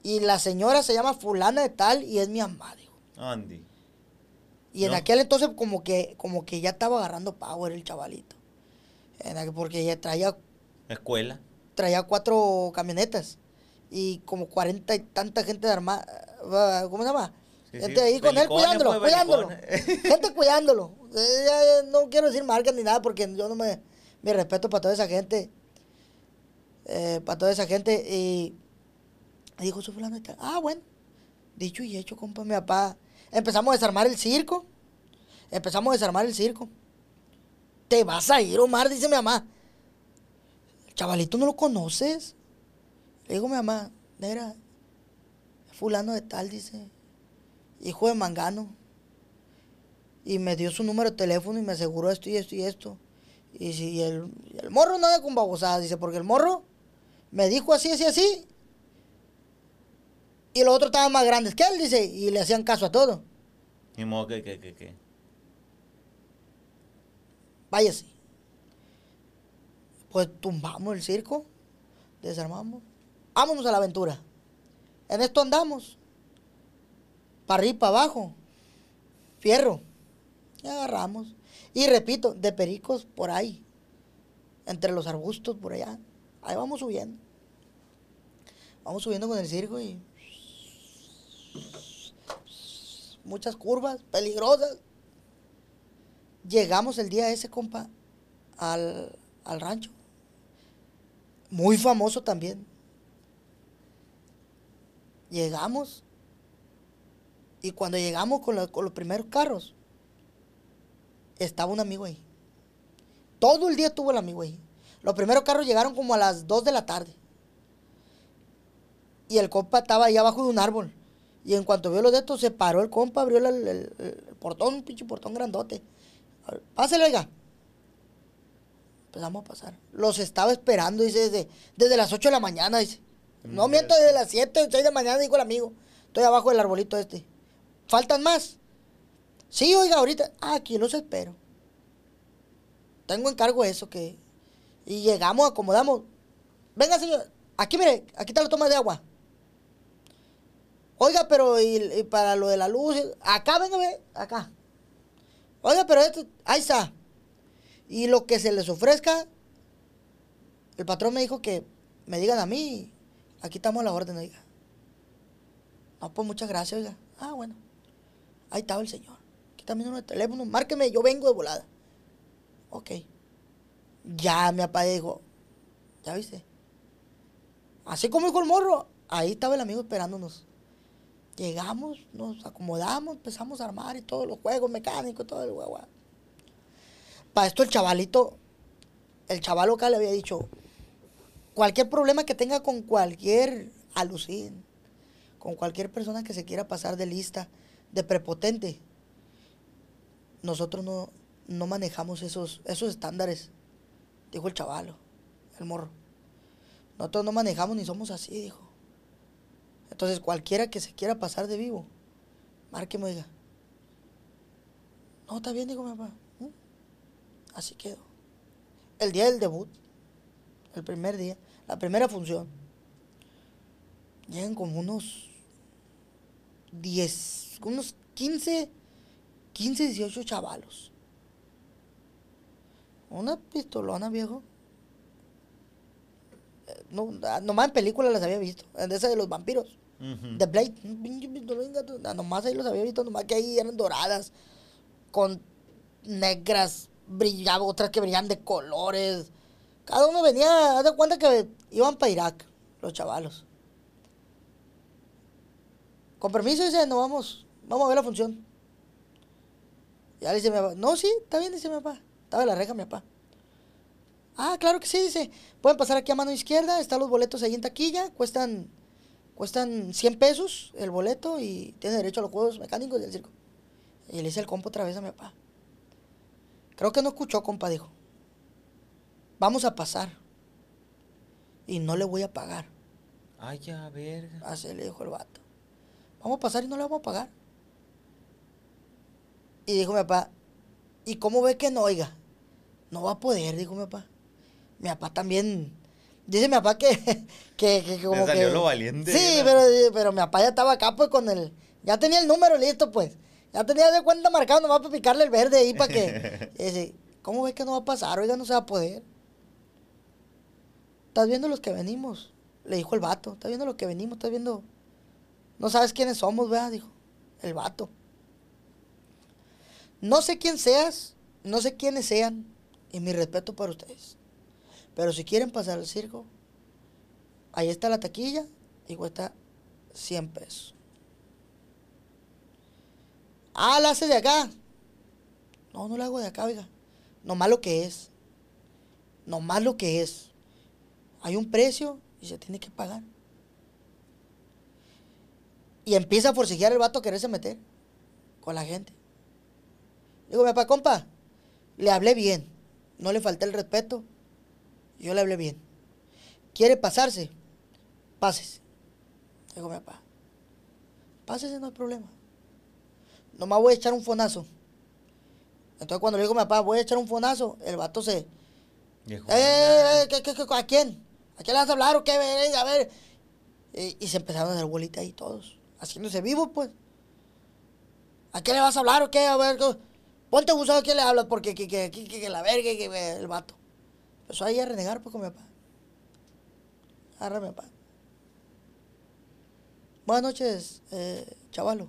Y la señora se llama fulana de tal y es mi mamá, dijo. Andy. Y en aquel entonces como que, como que ya estaba agarrando power el chavalito. En aquel- porque ya traía Escuela. traía cuatro camionetas y como cuarenta y tanta gente de armada, ¿cómo se llama? Sí, gente sí, ahí con él cuidándolo, pues, cuidándolo. gente cuidándolo. No quiero decir marcas ni nada porque yo no me... Mi respeto para toda esa gente. eh, para toda esa gente. Y, dijo, su fulano. Ah, bueno. Dicho y hecho, compa, mi papá. Empezamos a desarmar el circo. Empezamos a desarmar el circo. Te vas a ir, Omar, dice mi mamá. Chavalito no lo conoces. Le digo a mi mamá, negra, fulano de tal, dice, hijo de Mangano. Y me dio su número de teléfono y me aseguró esto y esto y esto. Y si el, y el morro no anda con babosadas, dice, porque el morro me dijo así, así, así. Y los otros estaban más grandes que él, dice, y le hacían caso a todo. Ni modo que, que, que, que. Váyase. Pues tumbamos el circo, desarmamos. Vámonos a la aventura. En esto andamos. Para arriba para abajo. Fierro. Y agarramos. Y repito, de pericos por ahí. Entre los arbustos por allá. Ahí vamos subiendo. Vamos subiendo con el circo y. Muchas curvas, peligrosas. Llegamos el día ese, compa, al, al rancho. Muy famoso también. Llegamos. Y cuando llegamos con, con los primeros carros, estaba un amigo ahí. Todo el día estuvo el amigo ahí. Los primeros carros llegaron como a las 2 de la tarde. Y el compa estaba ahí abajo de un árbol. Y en cuanto vio los de estos, se paró el compa, abrió el, el- el- portón, un pinche portón grandote. Pásale, oiga. Empezamos a pasar. Los estaba esperando, dice, desde, desde las 8 de la mañana, dice. No miento, desde las 7, 6 de la mañana, dijo el amigo. Estoy abajo del arbolito este. ¿Faltan más? Sí, oiga, ahorita. Ah, aquí los espero. Tengo encargo eso que... Y llegamos, acomodamos. Venga, señor. Aquí, mire, aquí está la toma de agua. Oiga, pero y, y para lo de la luz, acá, venga, ve, acá. Oiga, pero esto, ahí está. Y lo que se les ofrezca, el patrón me dijo que me digan a mí, aquí estamos a la orden, oiga. No, pues muchas gracias, oiga. Ah, bueno. Ahí estaba el señor. Aquí mi número de teléfono, márqueme, yo vengo de volada. Ok. Ya mi papá dijo, ¿ya viste? Así como dijo el morro, ahí estaba el amigo esperándonos. Llegamos, nos acomodamos, empezamos a armar y todos los juegos mecánicos, todo el guagua. Para esto el chavalito, el chaval local le había dicho, cualquier problema que tenga con cualquier alucín, con cualquier persona que se quiera pasar de lista, de prepotente, nosotros no, no manejamos esos, esos estándares, dijo el chavalo, el morro. Nosotros no manejamos ni somos así, dijo. Entonces, cualquiera que se quiera pasar de vivo, márqueme, oiga. No, está bien, dijo mi papá. Así quedó. El día del debut, el primer día, la primera función, llegan como unos 10, unos 15, 15, 18 chavalos. Una pistolona, viejo. Eh, No, ah, nomás en películas las había visto. En esa de los vampiros. Blade. un pinche pistolón, gato. Ah, Nomás ahí los había visto. Nomás que ahí eran doradas. Con negras. Brillaban. Otras que brillaban de colores. Cada uno venía, haz de cuenta que iban para Irak, los chavalos. Con permiso, dice, no vamos, vamos a ver la función. Ya le dice mi papá, no, sí, está bien, dice mi papá. Estaba en la reja mi papá. Ah, claro que sí, dice. Pueden pasar aquí a mano izquierda, están los boletos ahí en taquilla, cuestan, cuestan 100 pesos el boleto y tiene derecho a los juegos mecánicos del circo. Y le hice el compo otra vez a mi papá. Creo que no escuchó, compa, dijo. Vamos a pasar. Y no le voy a pagar. Ay, ya, verga. Así le dijo el vato. Vamos a pasar y no le vamos a pagar. Y dijo mi papá, ¿y cómo ve que no, oiga? No va a poder, dijo mi papá. Mi papá también. Dice mi papá que, que, que como salió que- lo valiente, Sí, ¿no? pero, pero mi papá ya estaba acá pues con el... Ya tenía el número listo pues. Ya tenía de cuenta marcado nomás para picarle el verde ahí para que... dice, ¿cómo ve que no va a pasar? Oiga, no se va a poder. Estás viendo los que venimos. Le dijo el vato. Estás viendo los que venimos. Estás viendo... No sabes quiénes somos, ¿verdad? Dijo. El vato. No sé quién seas. No sé quiénes sean. Y mi respeto para ustedes. Pero si quieren pasar al circo, ahí está la taquilla y cuesta 100 pesos. Ah, la hace de acá. No, no la hago de acá, oiga. Nomás lo que es. Nomás lo que es. Hay un precio y se tiene que pagar. Y empieza a forcejear el vato a quererse meter con la gente. Digo, mi papá, compa, le hablé bien. No le falté el respeto. Yo le hablé bien. ¿Quiere pasarse? Pásese. Digo, mi papá. Pásese, no hay problema. Nomás voy a echar un fonazo. Entonces cuando le digo a mi papá, voy a echar un fonazo, el vato se... Viejo. ¡Eh, eh, eh! ¿qué, qué, qué, ¿A quién? ¿A quién le vas a hablar o qué? A ver. Y, y se empezaron a dar bolita ahí todos, haciéndose vivos, pues. ¿A quién le vas a hablar o qué? A ver, ¿qué? ponte abusado a quién le hablas, porque que, que, que, la verga, que, el vato. Empezó ahí a renegar, pues, con mi papá. Agarra mi papá. Buenas noches, eh, chavalo.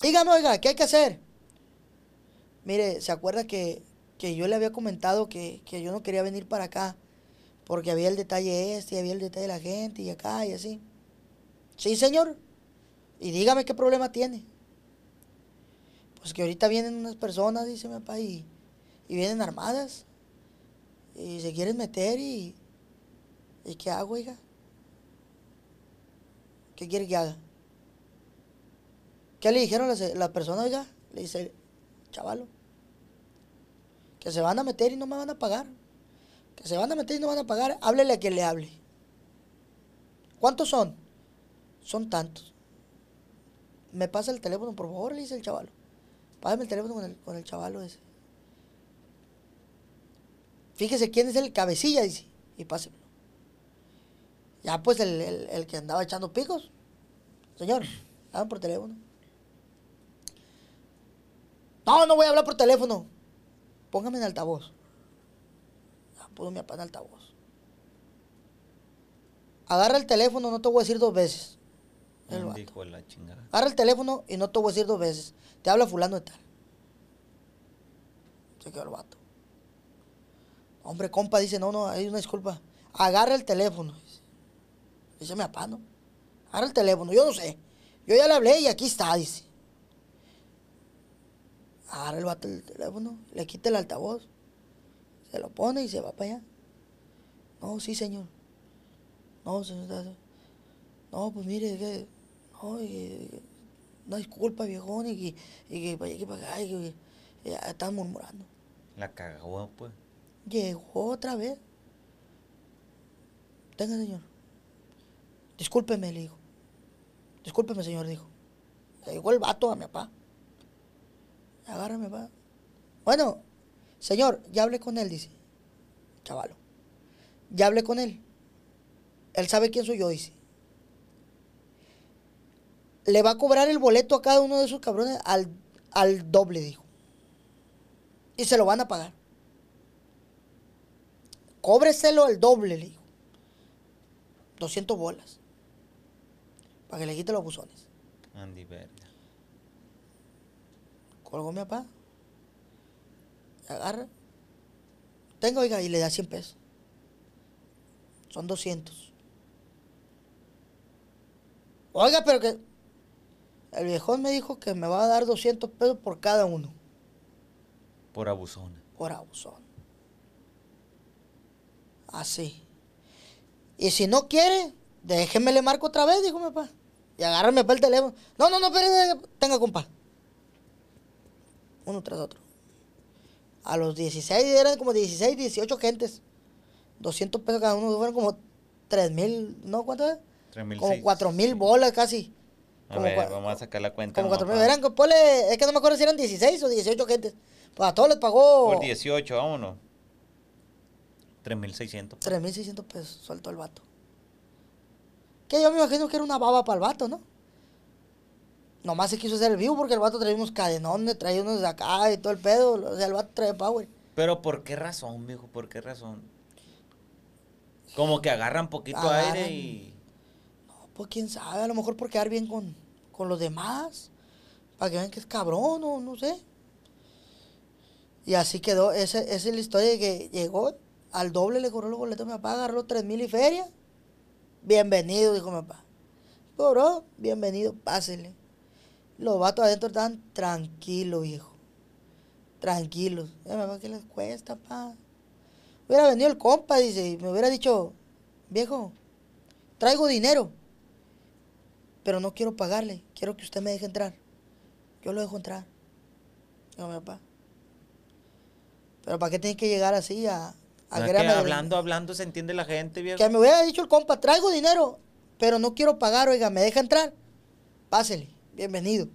Dígame, oiga, ¿qué hay que hacer? Mire, ¿se acuerda que, que yo le había comentado que, que yo no quería venir para acá? Porque había el detalle este, y había el detalle de la gente, y acá, y así. Sí, señor. Y dígame qué problema tiene. Pues que ahorita vienen unas personas, dice mi papá, y, y vienen armadas. Y se quieren meter y... ¿Y qué hago, oiga? ¿Qué quiere que haga? ¿Qué le dijeron las, las personas, oiga? Le dice chavalo. Que se van a meter y no me van a pagar. Que se van a meter y no van a pagar. Háblele a quien le hable. ¿Cuántos son? Son tantos. ¿Me pasa el teléfono, por favor? Le dice el chavalo. Pásame el teléfono con el, con el chavalo ese. Fíjese quién es el cabecilla, dice. Y pásemelo. Ya pues el, el- el que andaba echando picos. Señor, hablan por teléfono. No, no voy a hablar por teléfono. Póngame en altavoz. Ya puso mi papá en altavoz. Agarra el teléfono, no te voy a decir dos veces. El. Dijo la chingada. Agarra el teléfono y no te voy a decir dos veces. Te habla fulano de tal. Se quedó el vato. Hombre, compa, dice, no, no, hay una disculpa. Agarra el teléfono. Dice, dice mi papá, ¿no? Agarra el teléfono, yo no sé. Yo ya le hablé y aquí está, dice. Agarra el vato el teléfono, le quita el altavoz. Se lo pone y se va para allá. No, sí, señor. No, señor. No, pues mire, que. No, y una disculpa, viejón, y que, y que para allá, que para acá, y que, ya estaban murmurando. La cagó, pues. Llegó otra vez. Tenga, señor. Discúlpeme, le dijo. Discúlpeme, señor, dijo. Le llegó el vato a mi papá. Agarra a mi papá. Bueno, señor, ya hablé con él, dice. Chavalo. Ya hablé con él. Él sabe quién soy yo, dice. Le va a cobrar el boleto a cada uno de esos cabrones al, al doble, dijo. Y se lo van a pagar. Cóbreselo al doble, le dijo. 200 bolas. Para que le quite los buzones. Andy, verga. Colgó mi papá. Agarra. Tengo, oiga, y le da 100 pesos. Son 200. Oiga, pero que... El viejón me dijo que me va a dar 200 pesos por cada uno. Por abusona. Por abusón. Así. Y si no quiere, déjeme le marco otra vez, dijo mi papá. Y agárrame para el teléfono. No, no, no, espere, tenga compa. Uno tras otro. A los 16 eran como 16, 18 gentes. 200 pesos cada uno, fueron como 3 mil, ¿no? ¿Cuánto es? 3.600. Como 4 mil bolas casi. A Como ver, vamos a sacar la cuenta. Como 4 mil. Eran, ponle, es que no me acuerdo si eran 16 o 18 gentes. Pues a todos les pagó Por 18, vámonos. 3.600. 3.600 pesos, suelto el vato. Que yo me imagino que era una baba para el vato, ¿no? Nomás se quiso hacer el vivo porque el vato traía unos cadenones, traía unos de acá y todo el pedo. O sea, el vato traía power. Pero ¿por qué razón, viejo? ¿Por qué razón? Como que agarran poquito Agarran. aire y... No, pues quién sabe, a lo mejor por quedar bien con, con los demás. Para que vean que es cabrón o no sé. Y así quedó. Esa, esa es la historia de que llegó al doble, le cobró los boletos a mi papá, agarró tres mil y feria. Bienvenido, dijo mi papá. Cobró, bienvenido, pásele. Los vatos adentro estaban tranquilos, viejo. Tranquilos. Eh, ¿qué les cuesta, pa? Hubiera venido el compa, dice, y me hubiera dicho, viejo, traigo dinero, pero no quiero pagarle, quiero que usted me deje entrar. Yo lo dejo entrar. Dijo mi papá. Pero ¿para qué tiene que llegar así a, a No que hablando, hablando se entiende la gente, viejo. que me hubiera dicho el compa, traigo dinero, pero no quiero pagar, oiga, ¿me deja entrar? Pásele, bienvenido.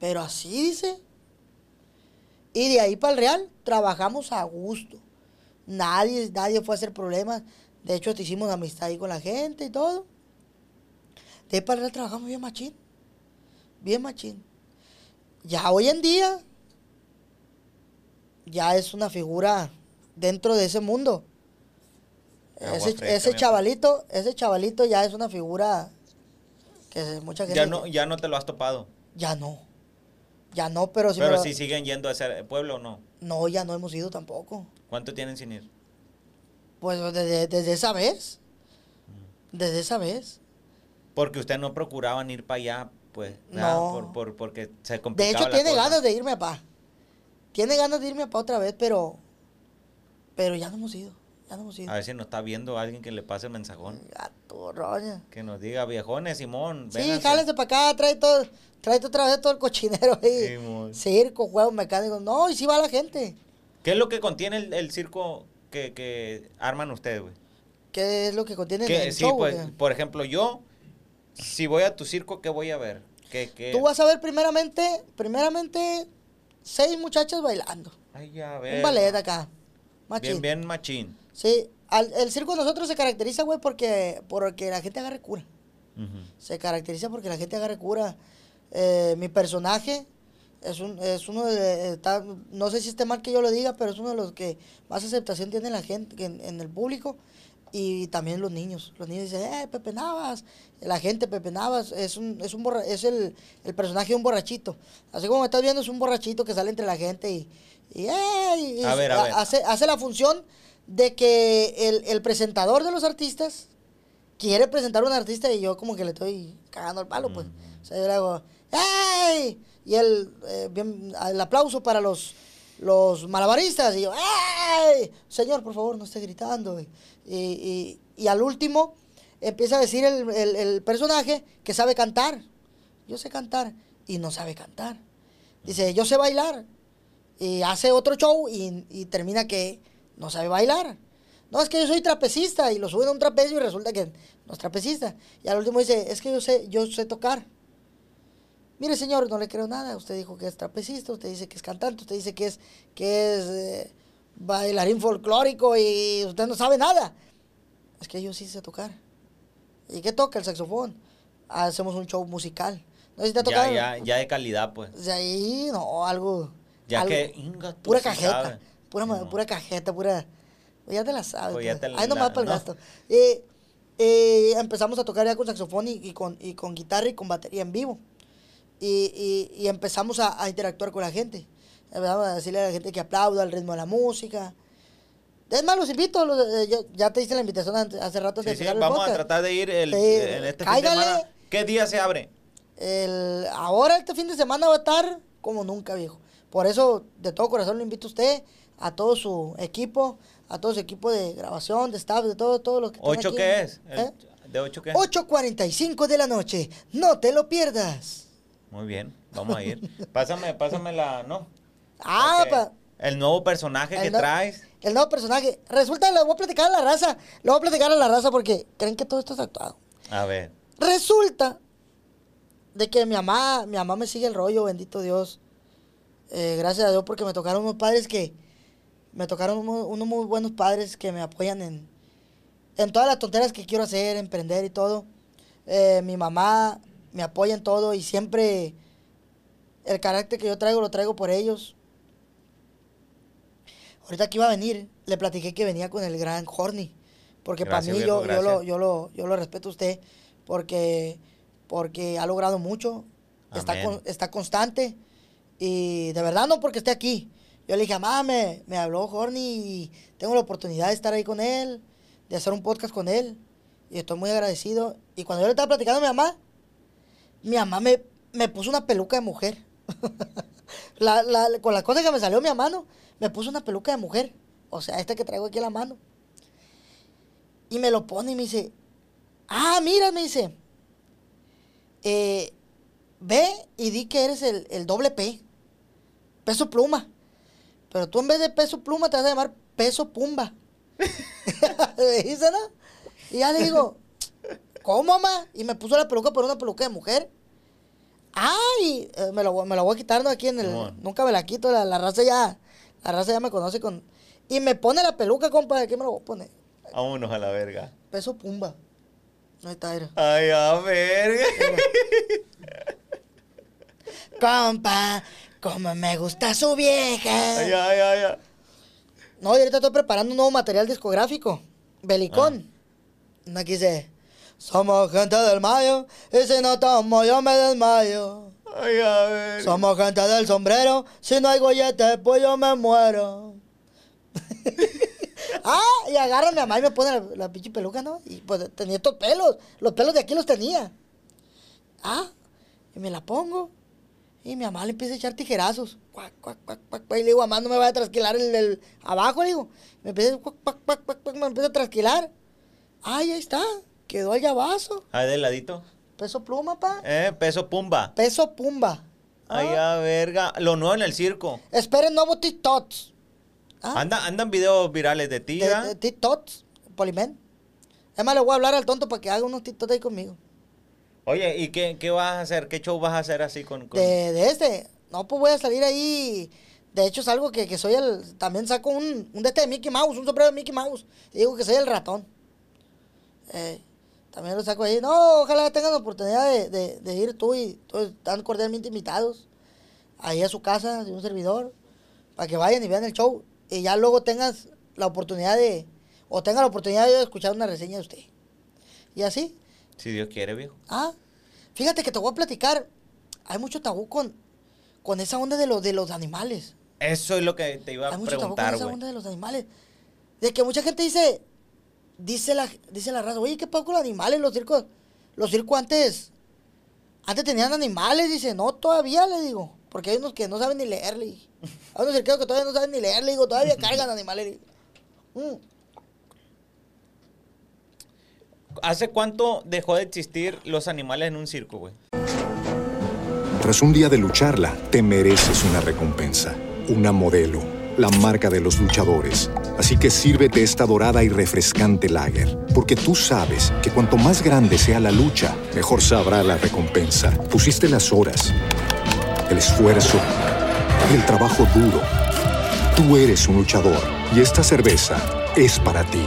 Pero así dice. Y de ahí para el Real trabajamos a gusto. Nadie, nadie fue a hacer problemas. De hecho, te hicimos amistad ahí con la gente y todo. De ahí para el Real trabajamos bien machín. Bien machín. Ya hoy en día, ya es una figura dentro de ese mundo. Ese, ese chavalito, ese chavalito ya es una figura que mucha gente Ya no, ya no te lo has topado. ya no. Ya no, pero si Pero si siguen yendo a ese pueblo o no. no, ya no hemos ido tampoco. ¿Cuánto tienen sin ir? Pues desde, desde esa vez. Desde esa vez. Porque ustedes no procuraban ir para allá, pues. No. Por, por- porque se De complicaba hecho, la tiene cosa. ganas de irme a pa. Tiene ganas de irme a pa otra vez, pero. Pero ya no hemos ido. Ya no. A ver si nos está viendo alguien que le pase el mensajón. Gato, roña. Que nos diga, viejones, Simón. Sí, vénganse". jálense para acá, trae todo, trae otra vez todo el cochinero ahí. Circo, juegos mecánicos. No, y sí va la gente. ¿Qué es lo que contiene el, el circo que, que arman ustedes, güey? ¿Qué es lo que contiene el sí, show? pues, por ejemplo, yo, si voy a tu circo, ¿qué voy a ver? ¿Qué, qué? Tú vas a ver primeramente, primeramente, seis muchachas bailando. Ay, ya. Un ballet acá. Machín. Bien, bien machín. Sí, al- el circo de nosotros se caracteriza, güey, porque, porque la gente agarre cura. Se caracteriza porque la gente agarre cura. Eh, mi personaje es, un, es uno de... está- no sé si esté mal que yo lo diga, pero es uno de los que más aceptación tiene la gente en, en el público. Y también los niños. Los niños dicen, eh, Pepe Navas. La gente, Pepe Navas, es, un, es, un borra- es el, el personaje de un borrachito. Así como me estás viendo, es un borrachito que sale entre la gente y... y, eh, y- y A ver, a ver. Hace, hace la función de que el, el presentador de los artistas quiere presentar a un artista y yo como que le estoy cagando el palo, pues. O sea, yo le hago, ¡Ey! Y el, eh, bien, el aplauso para los, los malabaristas. Y yo, ¡Ey! Señor, por favor, no esté gritando. Y, y, y al último empieza a decir el, el- el personaje que sabe cantar. Yo sé cantar y no sabe cantar. Dice, yo sé bailar. Y hace otro show y, y termina que no sabe bailar. No, es que yo soy trapecista y lo suben a un trapecio y resulta que no es trapecista. Y al último dice, es que yo sé, yo sé tocar. Mire, señor, no le creo nada. Usted dijo que es trapecista, usted dice que es cantante, usted dice que es, que es eh, bailarín folclórico y usted no sabe nada. Es que yo sí sé tocar. ¿Y qué toca el saxofón? Hacemos un show musical. No sé si te ha Ya, tocado. ya, ya de calidad, pues. Sea, ahí, no, algo. Ya algo- que, inga, tú Pura cajeta. sabes. Pura, No. pura cajeta, pura. pues Ya te la sabes. Pues ya pues. te la- Ahí nomás la- para el no. gasto. Eh, eh, empezamos a tocar ya con saxofón y, y con, y con guitarra y con batería en vivo. Y, y- y empezamos a, a interactuar con la gente. Empezamos a decirle a la gente que aplauda al ritmo de la música. Es más, los invito. los- eh, yo- ya te hice la invitación hace rato Sí, de sí, el vamos a tratar de ir el, Sí, en este fin de cáigale. semana. ¿Qué día se abre? El, ahora este fin de semana va a estar como nunca, viejo. Por eso, de todo corazón, lo invito a usted, a todo su equipo, a todo su equipo de grabación, de staff, de todo, todos los que ¿Ocho aquí. qué es? ¿Eh? ¿De ocho qué? 8.45 de la noche. No te lo pierdas. Muy bien, vamos a ir. Pásame, pásame la, ¿no? Ah, Ok. pa- El nuevo personaje que no- traes. El nuevo personaje. Resulta, le voy a platicar a la raza. Le voy a platicar a la raza porque creen que todo esto es actuado. A ver. Resulta de que mi mamá, mi mamá me sigue el rollo, bendito Dios. Eh, gracias a Dios porque me tocaron unos padres que, me tocaron unos, unos muy buenos padres que me apoyan en, en todas las tonteras que quiero hacer, emprender y todo. Eh, mi mamá me apoya en todo y siempre el carácter que yo traigo lo traigo por ellos. Ahorita que iba a venir, le platiqué que venía con el gran Horny. Porque para mí viejo, yo, yo, lo, yo, lo, yo lo respeto a usted porque, porque ha logrado mucho, está, con- está constante y de verdad no porque esté aquí. Yo le dije, mamá, me, me habló Horny y tengo la oportunidad de estar ahí con él, de hacer un podcast con él y estoy muy agradecido. Y cuando yo le estaba platicando a mi mamá, mi mamá me, me puso una peluca de mujer. La- la- con la cosa que me salió mi mano, me puso una peluca de mujer. O sea, esta que traigo aquí en la mano. Y me lo pone y me dice, ah, mira, me dice, eh, ve y di que eres el, el doble P, peso pluma. Pero tú en vez de peso pluma te vas a llamar peso pumba. ¿no? Y ya le digo, ¿cómo, mamá? Y me puso la peluca por una peluca de mujer. ¡Ay! Eh, me, lo, voy- me lo voy a quitar ¿no? aquí en el. Nunca me la quito, la, la raza ya. La raza ya me conoce con. Y me pone la peluca, compa. ¿De qué me lo voy a poner? Vámonos a la verga. Peso pumba. Ahí está, mira. Ay, a verga. Compa, como me gusta su vieja. Ay, ay, ay, ay. No, y ahorita estoy preparando un nuevo material discográfico. Belicón. Ah. Aquí dice. Somos gente del mayo. Y si no tomo, yo me desmayo. Ay, a ver. Somos gente del sombrero. Si no hay gollete, pues yo me muero. ah, y agarra a mi mamá y me pone la, la pinche peluca, ¿no? Y pues tenía estos pelos. Los pelos de aquí los tenía. Ah, y me la pongo. Y mi mamá le empieza a echar tijerazos. Cuac, cuac, cuac. Y le digo, mamá, no me vaya a trasquilar el, el- abajo, le digo. Me empieza, cuac, cuac, cuac, cuac, cuac, me empieza a trasquilar. Ay, ahí está. Quedó el llavazo. Ay, de ladito. Peso pluma, pa. Eh, peso pumba. Peso pumba. Ay, Ah. a verga. Lo nuevo en el circo. Esperen nuevos TikToks. Ah, Anda, andan videos virales de ti, de TikToks, Polimen. Es más, le voy a hablar al tonto para que haga unos TikToks ahí conmigo. Oye, ¿y qué, qué vas a hacer? ¿Qué show vas a hacer así con...? con- De, de este. No, pues voy a salir ahí. De hecho, es algo que, que soy el. También saco un, un de este de Mickey Mouse, un sombrero de Mickey Mouse. Y digo que soy el ratón. Eh, también lo saco ahí. No, ojalá tengan la oportunidad de, de- de ir tú y todos están cordialmente invitados. Ahí a su casa, de un servidor. Para que vayan y vean el show. Y ya luego tengas la oportunidad de. O tenga la oportunidad de escuchar una reseña de usted. Y así. Si Dios quiere, viejo. Ah, fíjate que te voy a platicar. Hay mucho tabú con, con esa onda de, los de los animales. Eso es lo que te iba a Hay mucho tabú con preguntar, esa onda de los animales. De que mucha gente dice, dice la, dice la raza, oye, ¿qué pasa con los animales? Los circos, los circos antes, antes tenían animales. Dice, no, todavía le digo. Porque hay unos que no saben ni leer, le dije. Hay unos cirqueros que todavía no saben ni leer, le digo, todavía cargan animales. le digo. Mm. ¿Hace cuánto dejó de existir los animales en un circo, güey? Tras un día de lucharla, te mereces una recompensa, una modelo, la marca de los luchadores. Así que sírvete esta dorada y refrescante lager, porque tú sabes que cuanto más grande sea la lucha, mejor sabrá la recompensa. Pusiste las horas, el esfuerzo, el trabajo duro. Tú eres un luchador Y esta cerveza es para ti.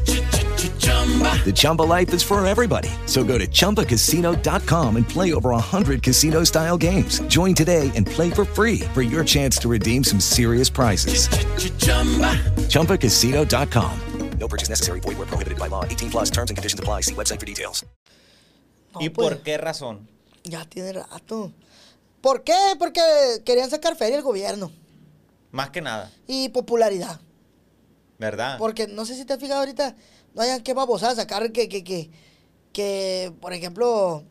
The Chumba life is for everybody. So go to ChumbaCasino.com and play over 100 casino style games. Join today and play for free for your chance to redeem some serious prizes. ChumbaCasino.com. No purchase necessary. Void where prohibited by law. 18 plus terms and conditions apply. See website for details. ¿Y pues. por qué razón? Ya tiene rato. ¿Por qué? Porque querían sacar feria el gobierno. Más que nada, Y popularidad. ¿verdad? Porque no sé si te has fijado ahorita, no hayan que babosada sacar que, que, que, que, por ejemplo,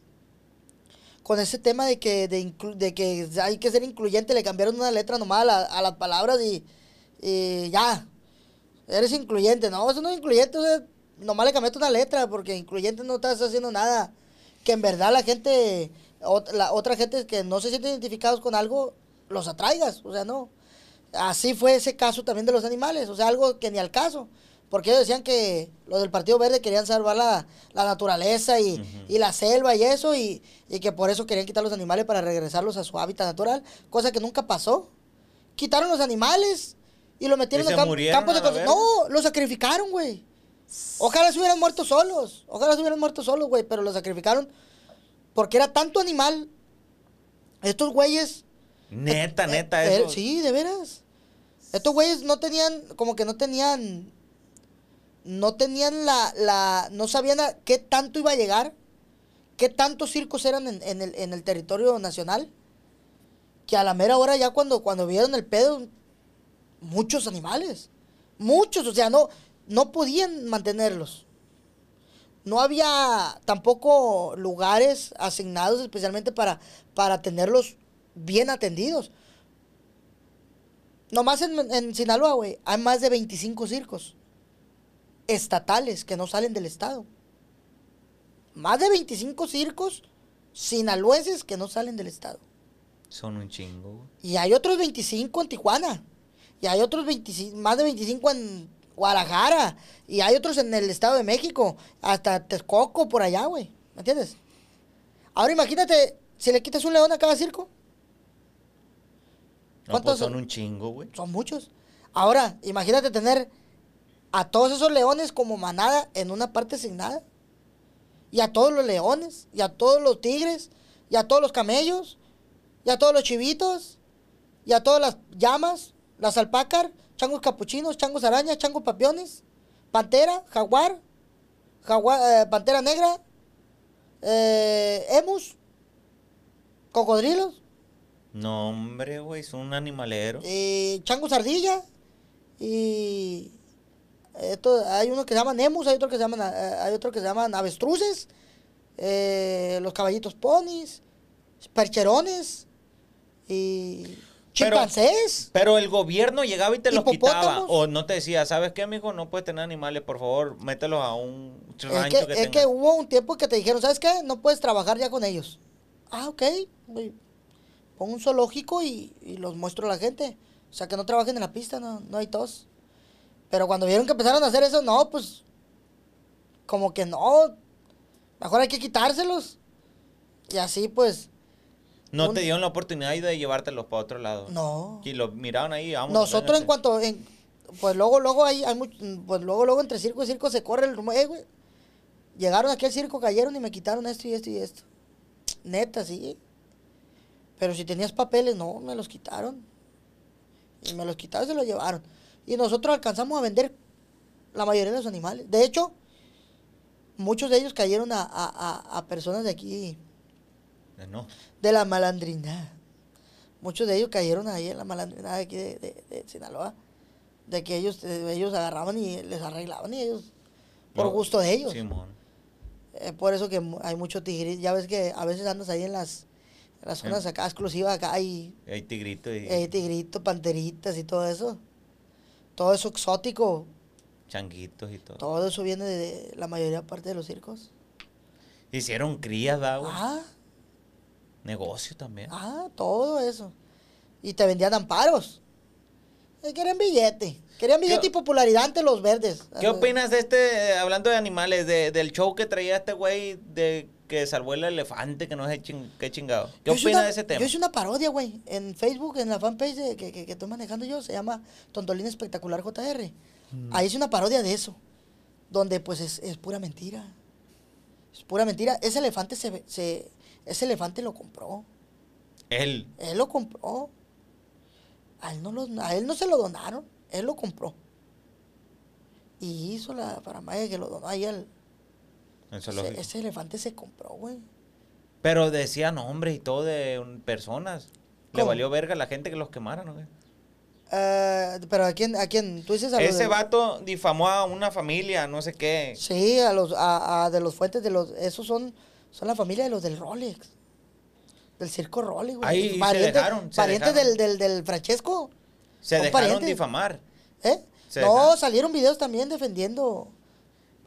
con ese tema de que, de, inclu- de que hay que ser incluyente, le cambiaron una letra nomás a, a las palabras y, y ya, eres incluyente. No, eso no es incluyente, o sea, nomás le cambiaste una letra porque incluyente no estás haciendo nada. Que en verdad la gente, ot- la otra gente que no se siente identificados con algo, los atraigas, o sea, no. Así fue ese caso también de los animales, o sea, algo que ni al caso. Porque ellos decían que los del Partido Verde querían salvar la, la naturaleza y, y la selva y eso, y, y que por eso querían quitar los animales para regresarlos a su hábitat natural, cosa que nunca pasó. Quitaron los animales y los metieron ¿Y en camp- campos de verga? No, los sacrificaron, güey. Ojalá se hubieran muerto solos, ojalá se hubieran muerto solos, güey, pero los sacrificaron porque era tanto animal. Estos güeyes Neta, eh, neta, eh, eso. sí, de veras. Estos güeyes no tenían, como que no tenían, no tenían la, la, no sabían a qué tanto iba a llegar, qué tantos circos eran en, en el, en el territorio nacional, que a la mera hora ya cuando, cuando vieron el pedo, muchos animales, muchos, o sea, no, no podían mantenerlos. No había tampoco lugares asignados especialmente para, para tenerlos bien atendidos. Nomás en, en Sinaloa, güey, hay más de 25 circos estatales que no salen del estado. Más de 25 circos sinaloenses que no salen del estado. Son un chingo. Y hay otros 25 en Tijuana. Y hay otros 25, más de 25 en Guadalajara. Y hay otros en el Estado de México. Hasta Texcoco, por allá, güey. ¿Me entiendes? Ahora imagínate, si le quitas un león a cada circo. No, ¿Cuántos pues son son? un chingo, güey. Son muchos. Ahora, imagínate tener a todos esos leones como manada en una parte asignada. Y a todos los leones, y a todos los tigres, y a todos los camellos, y a todos los chivitos, y a todas las llamas, las alpacas, changos capuchinos, changos arañas, changos papiones, pantera, jaguar, jaguar eh, pantera negra, eh, emus, cocodrilos, No, hombre, güey, son un animalero. eh, changos ardilla y esto, hay uno que se llaman emus, hay otro que se llaman, eh, hay otro que se llaman avestruces, eh, los caballitos ponis, percherones y chimpancés. Pero el gobierno llegaba y te los quitaba. O no te decía, ¿sabes qué, amigo? No puedes tener animales, por favor, mételos a un Es rancho que, que, es que hubo un tiempo que te dijeron, ¿sabes qué? No puedes trabajar ya con ellos. Ah, ok. Pongo un zoológico y, y los muestro a la gente. O sea, que no trabajen en la pista, no, no hay tos. Pero cuando vieron que empezaron a hacer eso, no, pues, como que no. Mejor hay que quitárselos. Y así, pues, No un- te dieron la oportunidad de llevártelos para otro lado. no. Y los miraban ahí, vamos. Nosotros en cuanto, en- pues luego, luego hay, hay much- pues luego, luego entre circo y circo se corre el rumor, eh, güey. Llegaron aquí al circo, cayeron y me quitaron esto y esto y esto. Neta, sí. Pero si tenías papeles, no, me los quitaron. Y me los quitaron y se los llevaron. Y nosotros alcanzamos a vender la mayoría de los animales. De hecho, muchos de ellos cayeron a, a- a- personas de aquí, No. de la malandrina. Muchos de ellos cayeron ahí en la malandrina de aquí de, de- de Sinaloa. De que ellos, ellos agarraban y les arreglaban y ellos, por No, gusto de ellos. Simón. Eh, por eso que hay mucho tigris. Ya ves que a veces andas ahí en las, en las zonas acá exclusivas, acá hay Hay tigrito y eh, tigritos, panteritas y todo eso. Todo eso exótico. changuitos y todo. Todo eso viene de la mayoría parte de los circos. Hicieron crías, ¿da? Ah, Negocio también. ah, todo eso. Y te vendían amparos. Eh, Querían billete. Querían billete ¿Qué- y popularidad ante los verdes. ¿Qué Ah, opinas de este, eh, hablando de animales, de- del show que traía este güey de que salvó el elefante, que no sé ching- qué chingado? ¿Qué opinas una- de ese tema? Yo hice una parodia, güey, en Facebook, en la fanpage de- que, que, que estoy manejando yo, se llama Tontolín Espectacular JR. Mm. Ahí hice una parodia de eso, donde pues es, es pura mentira. Es pura mentira. Ese elefante se, se ese elefante lo compró. Él. Él lo compró. A él no, lo- a él no se lo donaron, él lo compró. Y hizo la paramaya que lo donó ahí al... Ese, elefante se compró, güey. Pero decía nombres y todo de un- personas. Le ¿Cómo? valió verga a la gente que los quemaran, ¿no? Eh, pero ¿a quién, a quién? ¿Tú dices a Ese del- vato difamó a una familia, no sé qué. Sí, a los, a, a de los fuentes de los, esos son, son la familia de los del Rolex. Del circo Rolex, güey. Ahí se Pariente- dejaron, se Parientes dejaron. del, del, del Francesco. Se dejaron parientes. difamar. ¿Eh? Se no, dejaron. salieron videos también defendiendo.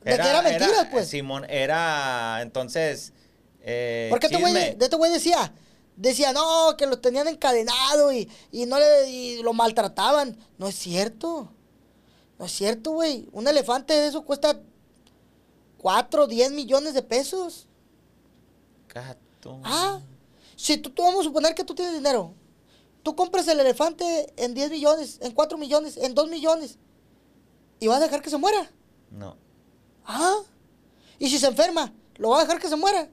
De que era mentira, pues. Simón, era entonces. Eh, Porque este güey, este güey decía, decía, no, que lo tenían encadenado y, y no le, y lo maltrataban. No es cierto. No es cierto, güey. Un elefante de eso cuesta 4, 10 millones de pesos. Gato. Ah, si tú, tú vamos a suponer que tú tienes dinero. Tú compras el elefante en 10 millones, en 4 millones, en 2 millones. ¿Y vas a dejar que se muera? No. Ah. ¿Y si se enferma? ¿Lo vas a dejar que se muera?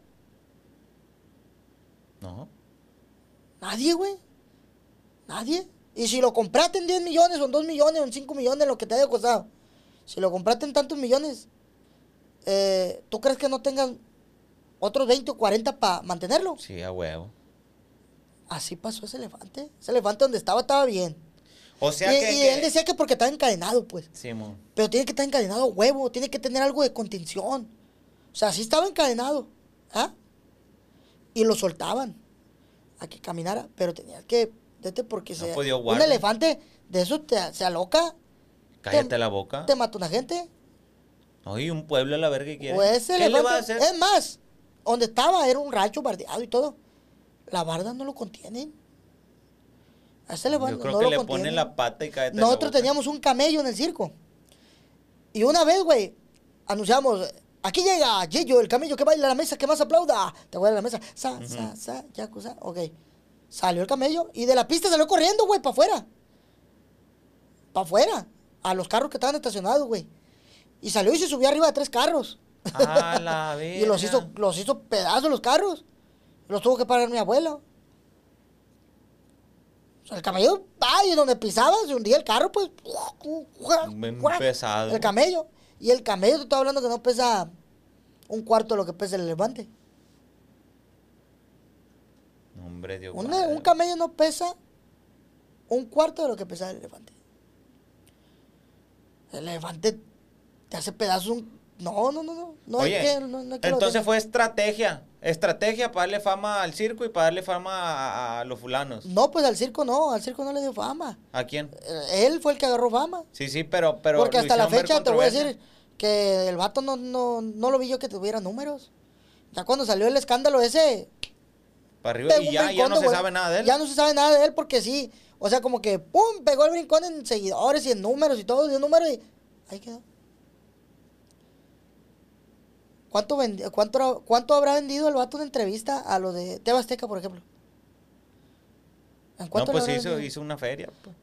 No. Nadie, güey. Nadie. Y si lo compraste en 10 millones, o en 2 millones, o en 5 millones, lo que te haya costado. Si lo compraste en tantos millones, eh, ¿tú crees que no tengan otros 20 o 40 para mantenerlo? Sí, a huevo. Así pasó ese elefante. Ese elefante donde estaba, estaba bien. O sea y que. y que- él decía que porque estaba encadenado, pues. Simón. Pero tiene que estar encadenado a huevo, tiene que tener algo de contención. O sea, sí estaba encadenado. ¿Ah? Y lo soltaban a que caminara, pero tenía que, vete porque se, pues dio un elefante de eso te, se aloca, Cállate Te- la boca. te mata una gente. Oye, un pueblo a la verga que quiere. Ese ¿Qué le va a hacer? Es más, donde estaba era un rancho bardeado y todo. La barda no lo contienen. A ese elefante Yo creo no que lo le ponen la pata y la Nosotros teníamos un camello en el circo. Y una vez, güey, anunciamos, aquí llega Gillo, el camello que baila a la mesa, que más aplauda. ¿Te acuerdas de la mesa? Sa, sa, sa, yakuza. Ok. Salió el camello y de la pista salió corriendo, güey, para afuera. Para afuera. A los carros que estaban estacionados, güey. Y salió y se subió arriba de tres carros. A la y los hizo, los hizo pedazos los carros. Los tuvo que parar mi abuelo. El camello, ay, donde pisaba, se hundía el carro, pues. Bien pesado. El camello. Y el camello, te estoy hablando que no pesa un cuarto de lo que pesa el elefante. Hombre, Dios Un, un camello no pesa un cuarto de lo que pesa el elefante. El elefante te hace pedazos un... No, no, no, no. No Oye, hay que... No, no hay que entonces fue estrategia. Estrategia para darle fama al circo y para darle fama a, a los fulanos. No, pues al circo no. Al circo no le dio fama. ¿A quién? Eh, Él fue el que agarró fama. Sí, sí, pero... pero Porque hasta la fecha te voy a decir que el vato no, no, no lo vi yo que tuviera números. Ya cuando salió el escándalo ese, Para arriba y ya, no de se sabe nada de él. Ya no se sabe nada de él porque sí. O sea, como que, ¡pum! Pegó el brincón en seguidores y en números y todo, y en números y ahí quedó. ¿Cuánto, vendi- cuánto, ¿Cuánto habrá vendido el vato de entrevista a lo de Teba Azteca, por ejemplo? ¿En No, cuánto le pues hizo, vendido? hizo una feria. pues.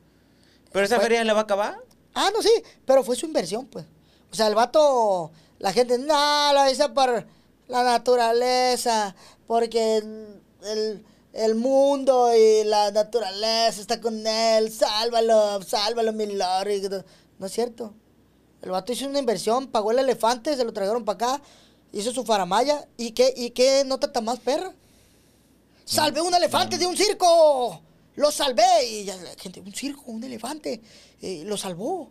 Pero esa Fue- feria le va a acabar. Ah, no, sí, pero fue su inversión, pues. O sea, el vato, la gente, no, lo hizo por la naturaleza, porque el, el- el mundo y la naturaleza está con él, sálvalo, sálvalo, mi todo. No es cierto. El vato hizo una inversión, pagó el elefante, se lo trajeron para acá, hizo su faramaya, ¿y qué, y qué nota tan más perra? ¡Salvé un elefante de un circo! ¡Lo salvé! Y ya la gente, un circo, un elefante, eh, lo salvó.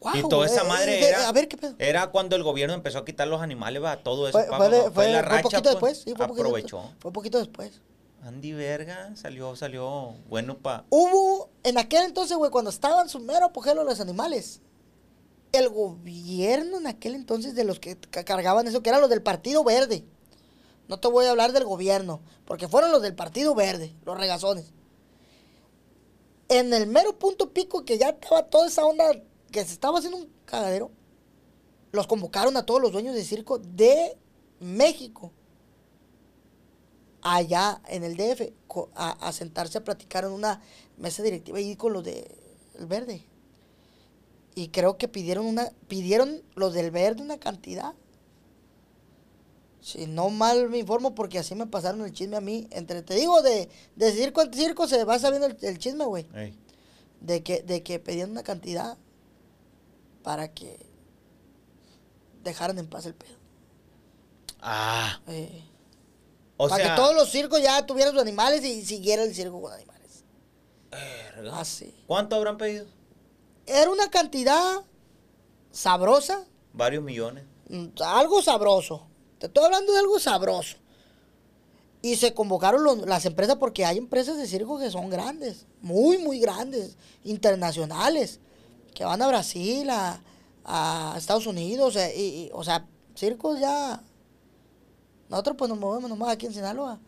Guau, y toda esa eh, madre eh, era, A ver, ¿qué pedo? era cuando el gobierno empezó a quitar los animales, va, todo eso. Fue, pa, fue, pa, de- pa, fue- la fue racha, poquito pues, después, sí, fue poquito aprovechó. Fue poquito después. Andy Verga salió, salió bueno pa. Hubo, en aquel entonces, güey, cuando estaban su mero apogeo los animales, el gobierno en aquel entonces de los que ca- cargaban eso, que eran los del Partido Verde. No te voy a hablar del gobierno, porque fueron los del Partido Verde, los regazones. En el mero punto pico que ya estaba toda esa onda, que se estaba haciendo un cagadero, los convocaron a todos los dueños de circo de México, allá en el DF, a, a sentarse a platicar en una mesa directiva ahí con los de El Verde. Y creo que pidieron una, pidieron los del Verde una cantidad. Si no mal me informo, porque así me pasaron el chisme a mí. Entre, te digo, de, de circo en circo se va sabiendo el, el chisme, güey. Ey. De que, de que pedían una cantidad para que dejaran en paz el pedo. Ah, Eh, o para sea, que todos los circos ya tuvieran sus animales y siguiera el circo con animales. verga. Así. ¿Cuánto habrán pedido? Era una cantidad sabrosa, Varios millones. mm, algo sabroso. Te estoy hablando de algo sabroso. Y se convocaron los- las empresas porque hay empresas de circo que son grandes, muy, muy grandes, internacionales, que van a Brasil, a, a Estados Unidos, eh, y, y, o sea, circos ya. Nosotros pues nos movemos nomás aquí en Sinaloa.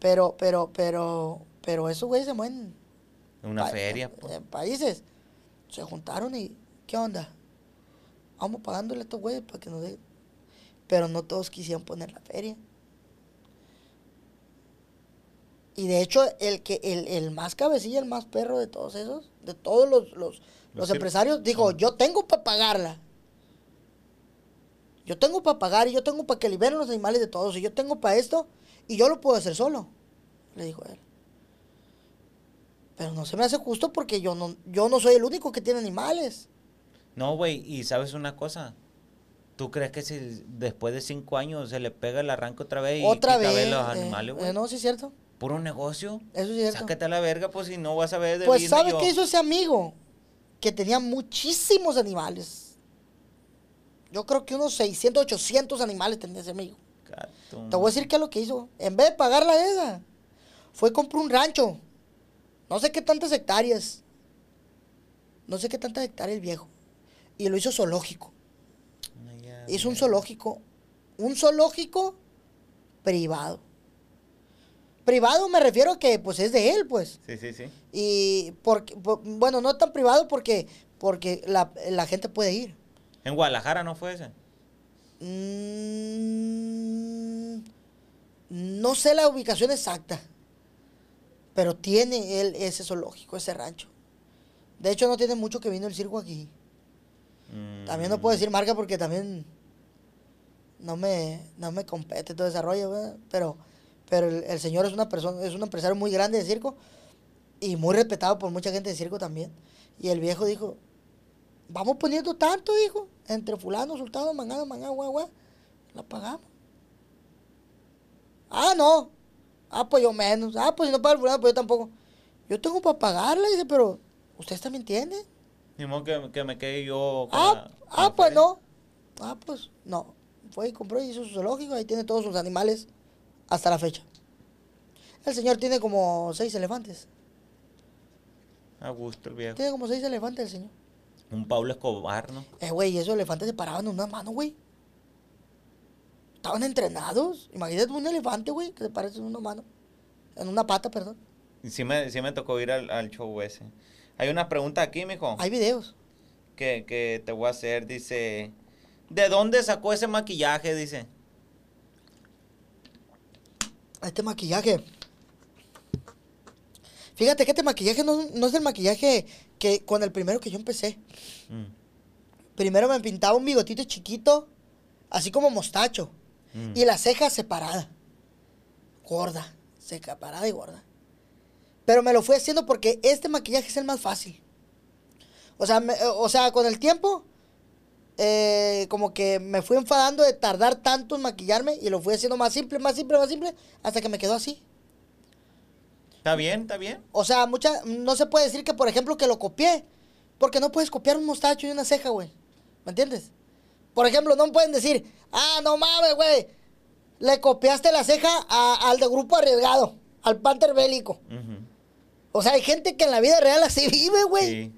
Pero, pero, pero, pero esos güeyes se mueven Una pa- feria. en- pues. en países. Se juntaron y, ¿qué onda? Vamos pagándole a estos güeyes para que nos den. Pero no todos quisieron poner la feria. Y de hecho, el que el, el más cabecilla, el más perro de todos esos, de todos los, los, los empresarios, dijo, yo tengo para pagarla. Yo tengo para pagar y yo tengo para que liberen los animales de todos. Y yo tengo para esto y yo lo puedo hacer solo. Le dijo él. Pero no se me hace justo porque yo no, yo no soy el único que tiene animales. No, güey, y sabes una cosa. ¿Tú crees que si después de cinco años se le pega el arranque otra vez y Otra quita vez. los eh, animales, güey? eh, no, sí es cierto. Puro negocio. Eso es cierto. Sácate a la verga, pues si no vas a ver de Pues business, ¿sabe yo- qué hizo ese amigo? Que tenía muchísimos animales. Yo creo que unos 600, 800 animales tenía ese amigo. Gato. Te voy a decir qué es lo que hizo. En vez de pagar la esa, fue y compró un rancho. No sé qué tantas hectáreas. No sé qué tantas hectáreas el viejo. Y lo hizo zoológico. Hizo un güey. zoológico. Un zoológico privado. Privado me refiero a que pues es de él, pues. Sí, sí, sí. Y porque, po- bueno, no tan privado porque, porque la, la gente puede ir. En Guadalajara no fue ese. Mm, no sé la ubicación exacta, pero tiene él ese zoológico, ese rancho. De hecho, no tiene mucho que vino el circo aquí. También no puedo decir marca porque también no me, no me compete todo ese rollo, ¿verdad? pero, pero el, señor es una persona, es un empresario muy grande de circo y muy respetado por mucha gente de circo también. Y el viejo dijo, vamos poniendo tanto, dijo, entre fulano, sultano, mangano, guau, guau, la pagamos. Ah, no. Ah, pues yo menos. Ah, pues si no paga el fulano, pues yo tampoco. Yo tengo para pagarla, dice, pero ustedes también tienen. Ni modo que, que me quede yo con Ah, la- con ah, la pues feria. no. Ah, pues no. Fue y compró y hizo su zoológico, ahí tiene todos sus animales hasta la fecha. El señor tiene como seis elefantes. A gusto el viejo. Tiene como seis elefantes el señor. Un Pablo Escobar, ¿no? Eh, güey, esos elefantes se paraban en una mano, güey. Estaban entrenados. Imagínate un elefante, güey, que se parece en una mano. En una pata, perdón. Sí me, sí me tocó ir al, al show ese. Hay una pregunta aquí, mijo, Hay videos. que, que te voy a hacer. Dice, ¿de dónde sacó ese maquillaje? Dice. Este maquillaje. Fíjate que este maquillaje no, no es el maquillaje que con el primero que yo empecé. Mm, Primero me pintaba un bigotito chiquito, así como mostacho. Mm. Y la ceja separada. Gorda. Separada y gorda. Pero me lo fui haciendo porque este maquillaje es el más fácil. O sea, me- o sea con el tiempo, eh, como que me fui enfadando de tardar tanto en maquillarme y lo fui haciendo más simple, más simple, más simple, hasta que me quedó así. ¿Está bien? ¿Está bien? O sea, mucha, no se puede decir que, por ejemplo, que lo copié. Porque no puedes copiar un mostacho y una ceja, güey. ¿Me entiendes? Por ejemplo, no pueden decir, ah, no mames, güey. Le copiaste la ceja a- al de grupo arriesgado, al Panther bélico. O sea, hay gente que en la vida real así vive, güey. Sí.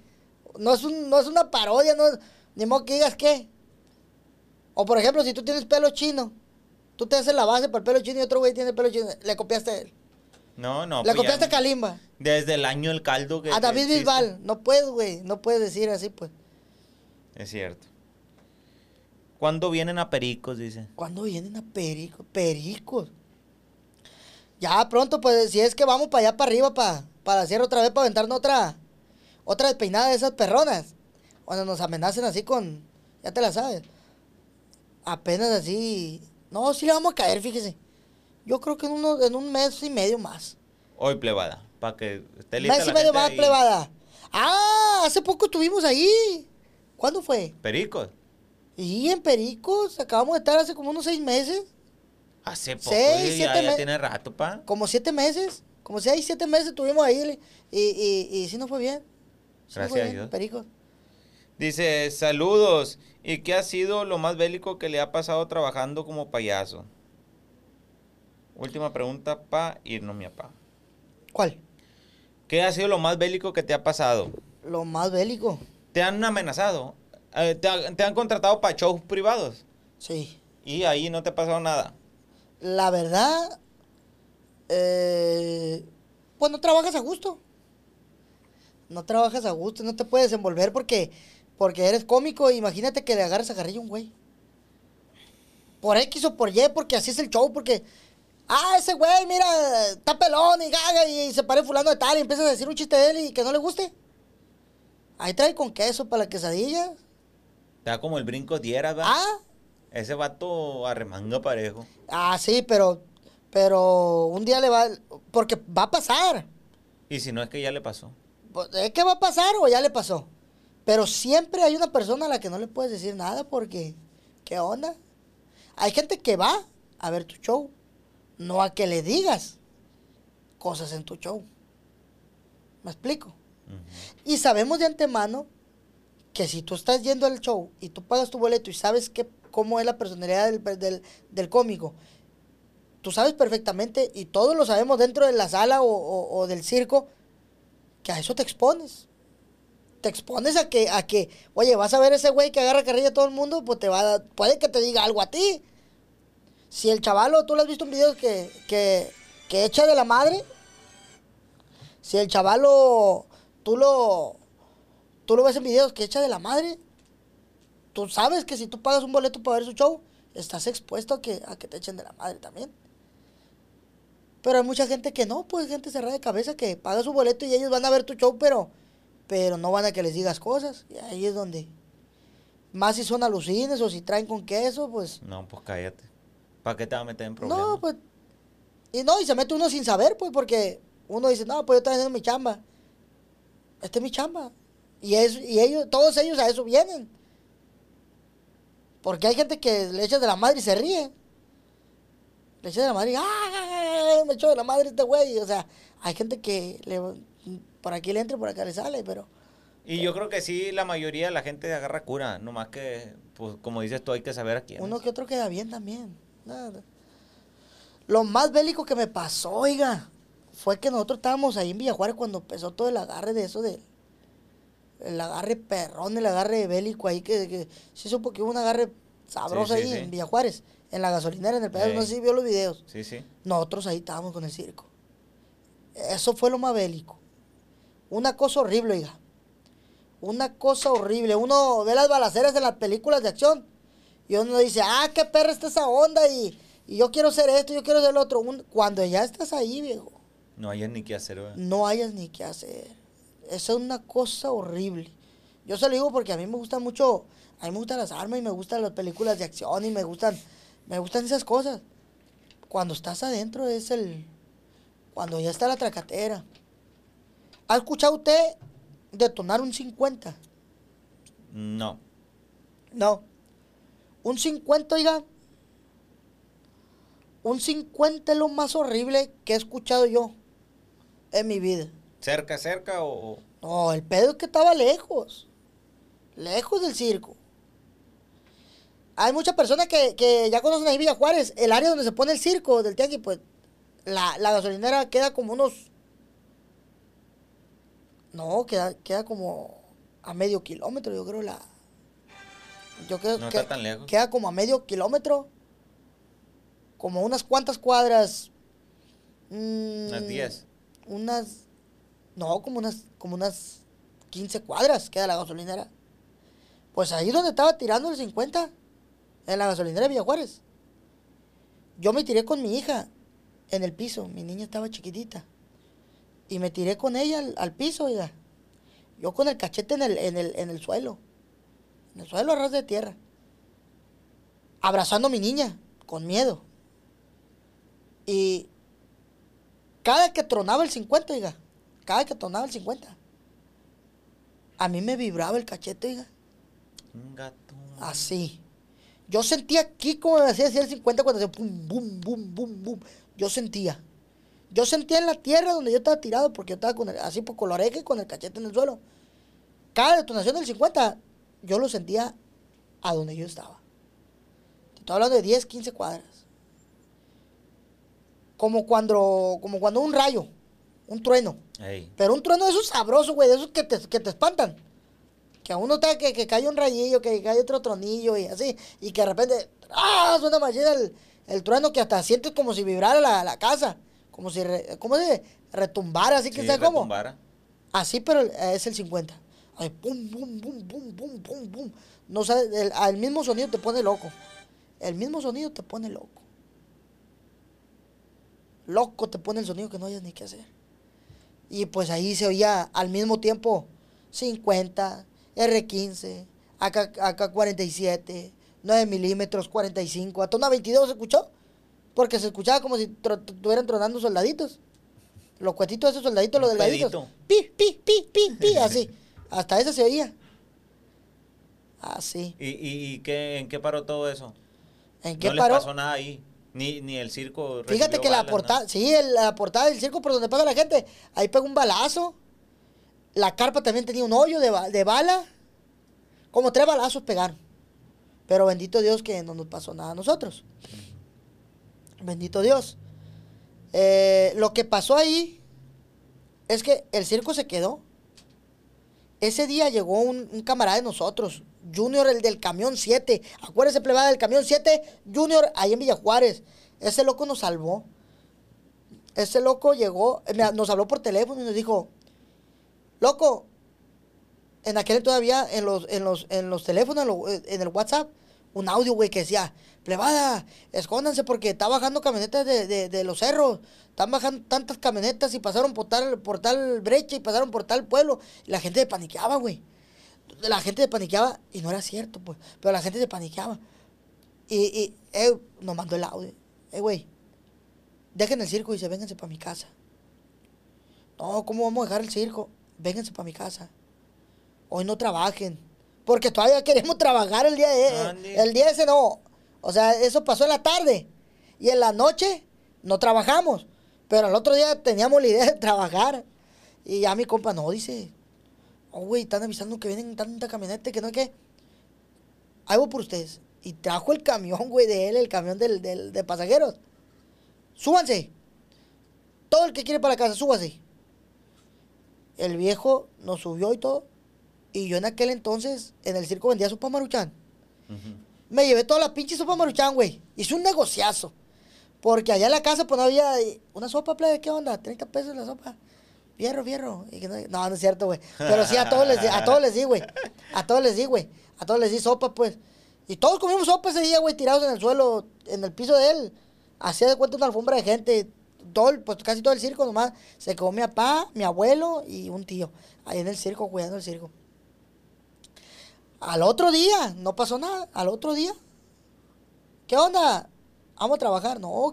No, es un- no es una parodia, no es- ni modo que digas qué. O por ejemplo, si tú tienes pelo chino, tú te haces la base para el pelo chino y otro güey tiene pelo chino, le copiaste a él. No, no. Le pues copiaste a Kalimba. Desde el año el caldo que. A David. Bisbal. No puedes, güey. No puedes decir así, pues. Es cierto. ¿Cuándo vienen a Pericos? Dice. ¿Cuándo vienen a Pericos? Pericos. Ya pronto, pues, si es que vamos para allá para arriba, para, para hacer otra vez, para aventarnos otra, otra despeinada de esas perronas. Cuando nos amenacen así con, ya te la sabes. Apenas así. No, sí le vamos a caer, fíjese. Yo creo que en, uno, en un mes y medio más. Hoy plebada. Para que esté lista mes y medio más, ahí. plebada. Ah, hace poco estuvimos ahí. ¿Cuándo fue? Pericos. Y en Pericos, acabamos de estar hace como unos seis meses. Hace poco. Seis, siete ya, ya me- tiene rato, pa. como siete meses, como seis, siete meses estuvimos ahí y, y, y sí nos fue bien. Sí Gracias fue a Dios. Perico. Dice, saludos. ¿Y qué ha sido lo más bélico que le ha pasado trabajando como payaso? Última pregunta pa irnos, mi papá. ¿Cuál? ¿Qué ha sido lo más bélico que te ha pasado? Lo más bélico. ¿Te han amenazado? Eh, ¿Te, ha- te han contratado para shows privados? Sí. Y ahí no te ha pasado nada. La verdad, eh, pues no trabajas a gusto. No trabajas a gusto, no te puedes envolver porque, porque eres cómico. Imagínate que le agarras a carrillo un güey. Por X o por Y, porque así es el show, porque... Ah, ese güey, mira, está pelón y gaga y, se pare fulano de tal y empiezas a decir un chiste de él y que no le guste. Ahí trae con queso para la quesadilla. Da como el brinco diera, ¿verdad? Ah, Ese vato arremanga parejo. ah, sí, pero, pero un día le va, porque va a pasar. Y si no es que ya le pasó. Pues, ¿Es que va a pasar o ya le pasó? Pero siempre hay una persona a la que no le puedes decir nada porque, ¿qué onda? Hay gente que va a ver tu show, no a que le digas cosas en tu show. ¿Me explico? Y sabemos de antemano que si tú estás yendo al show y tú pagas tu boleto y sabes que, cómo es la personalidad del, del- del cómico, tú sabes perfectamente y todos lo sabemos dentro de la sala o- o- del circo, que a eso te expones. Te expones a que, a que, oye, vas a ver ese güey que agarra carrilla a todo el mundo, pues te va a puede que te diga algo a ti. Si el chavalo, tú lo has visto en videos que, que, que echa de la madre, si el chavalo, tú lo, tú lo ves en videos que echa de la madre, tú sabes que si tú pagas un boleto para ver su show, estás expuesto a que, a que te echen de la madre también. Pero hay mucha gente que no, pues gente cerrada de cabeza que paga su boleto y ellos van a ver tu show, pero, pero no van a que les digas cosas. Y ahí es donde, más si son alucines o si traen con queso, pues, No, pues cállate. ¿Para qué te va a meter en problemas? no, pues, y no, y se mete uno sin saber, pues, porque uno dice, no, pues yo estoy haciendo mi chamba. Esta es mi chamba. Y, es, y ellos, todos ellos a eso vienen. Porque hay gente que le echa de la madre y se ríe. Le echa de la madre y, ¡ah! Me echó de la madre este güey. O sea, hay gente que le, por aquí le entra y por acá le sale, pero... Y yo creo que sí, la mayoría de la gente agarra cura. Nomás que, pues, como dices tú, hay que saber a quién. Uno que otro queda bien también. Nada. Lo más bélico que me pasó, oiga, fue que nosotros estábamos ahí en Villajuárez cuando empezó todo el agarre de eso del el agarre perrón, el agarre bélico ahí que, que se supo que hubo un agarre sabroso Sí, sí, ahí sí. en Villajuárez, en la gasolinera, en el pedazo, no sé si vio los videos. Sí, sí. Nosotros ahí estábamos con el circo. Eso fue lo más bélico. Una cosa horrible, oiga. Una cosa horrible. Uno ve las balaceras en las películas de acción y uno dice, ah, qué perra está esa onda y, y yo quiero ser esto, yo quiero ser lo otro. Un- cuando ya estás ahí, viejo, No hayas ni qué hacer, güey. no hayas ni qué hacer. Esa es una cosa horrible. Yo se lo digo porque a mí me gustan mucho, a mí me gustan las armas y me gustan las películas de acción y me gustan, me gustan esas cosas. Cuando estás adentro es el, cuando ya está la tracatera. ¿Ha escuchado usted detonar un 50? No. No. Un 50, oiga. Un 50 es lo más horrible que he escuchado yo en mi vida. ¿Cerca, cerca o...? No, el pedo es que estaba lejos. Lejos del circo. Hay muchas personas que, que ya conocen ahí Villa Juárez, el área donde se pone el circo del tianguis, pues la, la gasolinera queda como unos... No, queda, queda como a medio kilómetro, yo creo la... Yo creo No que está tan lejos. queda como a medio kilómetro, como unas cuantas cuadras Mm, Unas 10. Unas. No, como unas, como unas 15 cuadras queda la gasolinera. Pues ahí donde estaba tirando el 50, en la gasolinera de Villa Juárez. Yo me tiré con mi hija en el piso. Mi niña estaba chiquitita. Y me tiré con ella al, al piso, oiga. Yo con el cachete en el, en el, en el suelo. En el suelo a ras de tierra. Abrazando a mi niña, con miedo. Y cada que tronaba el 50, oiga. Cada que tronaba el 50. A mí me vibraba el cachete, gato. Así. Yo sentía aquí como me hacía el 50 cuando hacía pum, bum, bum, bum, bum. Yo sentía. Yo sentía en la tierra donde yo estaba tirado porque yo estaba con el- así por y con el cachete en el suelo. Cada detonación del 50, yo lo sentía a donde yo estaba. Te Estoy hablando de 10, 15 cuadras. Como cuando, como cuando un rayo, un trueno. Ey. Pero un trueno de esos sabrosos, güey, de esos que te, que te espantan. Que a uno está que, que cae un rayillo, que cae otro tronillo y así. Y que de repente, ¡ah! Suena machina el, el trueno que hasta sientes como si vibrara la, la casa. Como si, re- ¿cómo se retumbara, así que Sí, ¿sabes cómo? Así, pero es el 50. Ay, pum, pum, pum, pum, pum, pum, pum. No sabes, el, el mismo sonido te pone loco. El mismo sonido te pone loco. Loco te pone el sonido que no hayas ni qué hacer. Y pues ahí se oía al mismo tiempo 50, R15, AK, AK-47, 9 milímetros, 45, hasta una 22 se escuchó. Porque se escuchaba como si estuvieran tronando soldaditos. Los cuetitos de esos soldaditos, los delgaditos. Pi, pi, pi, pi, pi, así. Hasta eso se oía. Así. ¿Y, y, y qué, en qué paró todo eso? ¿En qué no les paró? pasó nada ahí. Ni, ni el circo. Fíjate que la portada, sí, el- la portada del circo por donde pasa la gente, ahí pega un balazo. La carpa también tenía un hoyo de, de bala. Como tres balazos pegaron. Pero bendito Dios que no nos pasó nada a nosotros. Bendito Dios. Eh, lo que pasó ahí es que el circo se quedó. Ese día llegó un, un camarada de nosotros, Junior, el del camión 7. Acuérdese, plebada, del camión 7, Junior, ahí en Villa Juárez. Ese loco nos salvó. Ese loco llegó, eh, nos habló por teléfono y nos dijo, loco, en aquel todavía, en los, en los, en los teléfonos, en, lo- en el WhatsApp, un audio, güey, que decía, plebada, escóndanse porque está bajando camionetas de, de- de los cerros. Están bajando tantas camionetas y pasaron por tal, por tal brecha y pasaron por tal pueblo. Y la gente paniqueaba, güey. La gente se paniqueaba y no era cierto, pues. Pero la gente se paniqueaba. Y, y eh, nos mandó el audio. Eh, güey, dejen el circo y se vénganse para mi casa. No, ¿cómo vamos a dejar el circo? Vénganse para mi casa. Hoy no trabajen. Porque todavía queremos trabajar el día de Ande. El día ese no. O sea, eso pasó en la tarde. Y en la noche no trabajamos. Pero al otro día teníamos la idea de trabajar. Y ya mi compa no, dice. Oh, güey, están avisando que vienen tanta camioneta que no es que. Voy por ustedes. Y trajo el camión, güey, de él, el camión del, del- de pasajeros. Súbanse. Todo el que quiere para la casa, súbase. El viejo nos subió y todo. Y yo en aquel entonces, en el circo vendía sopa maruchan. Me llevé toda la pinche sopa maruchan, güey. Hice un negociazo. Porque allá en la casa, pues no había eh, una sopa, plebe, ¿qué onda? 30 pesos la sopa. Fierro, fierro. No, no, es cierto, güey. Pero sí, a todos les a todos les di, güey. A todos les di, güey. A todos les di sopa, pues. Y todos comimos sopa ese día, güey, tirados en el suelo, en el piso de él. Hacía de cuenta una alfombra de gente. Todo, pues casi todo el circo nomás. Se quedó mi papá, mi abuelo y un tío. Ahí en el circo, cuidando el circo. Al otro día, no pasó nada. Al otro día. ¿Qué onda? Vamos a trabajar. No,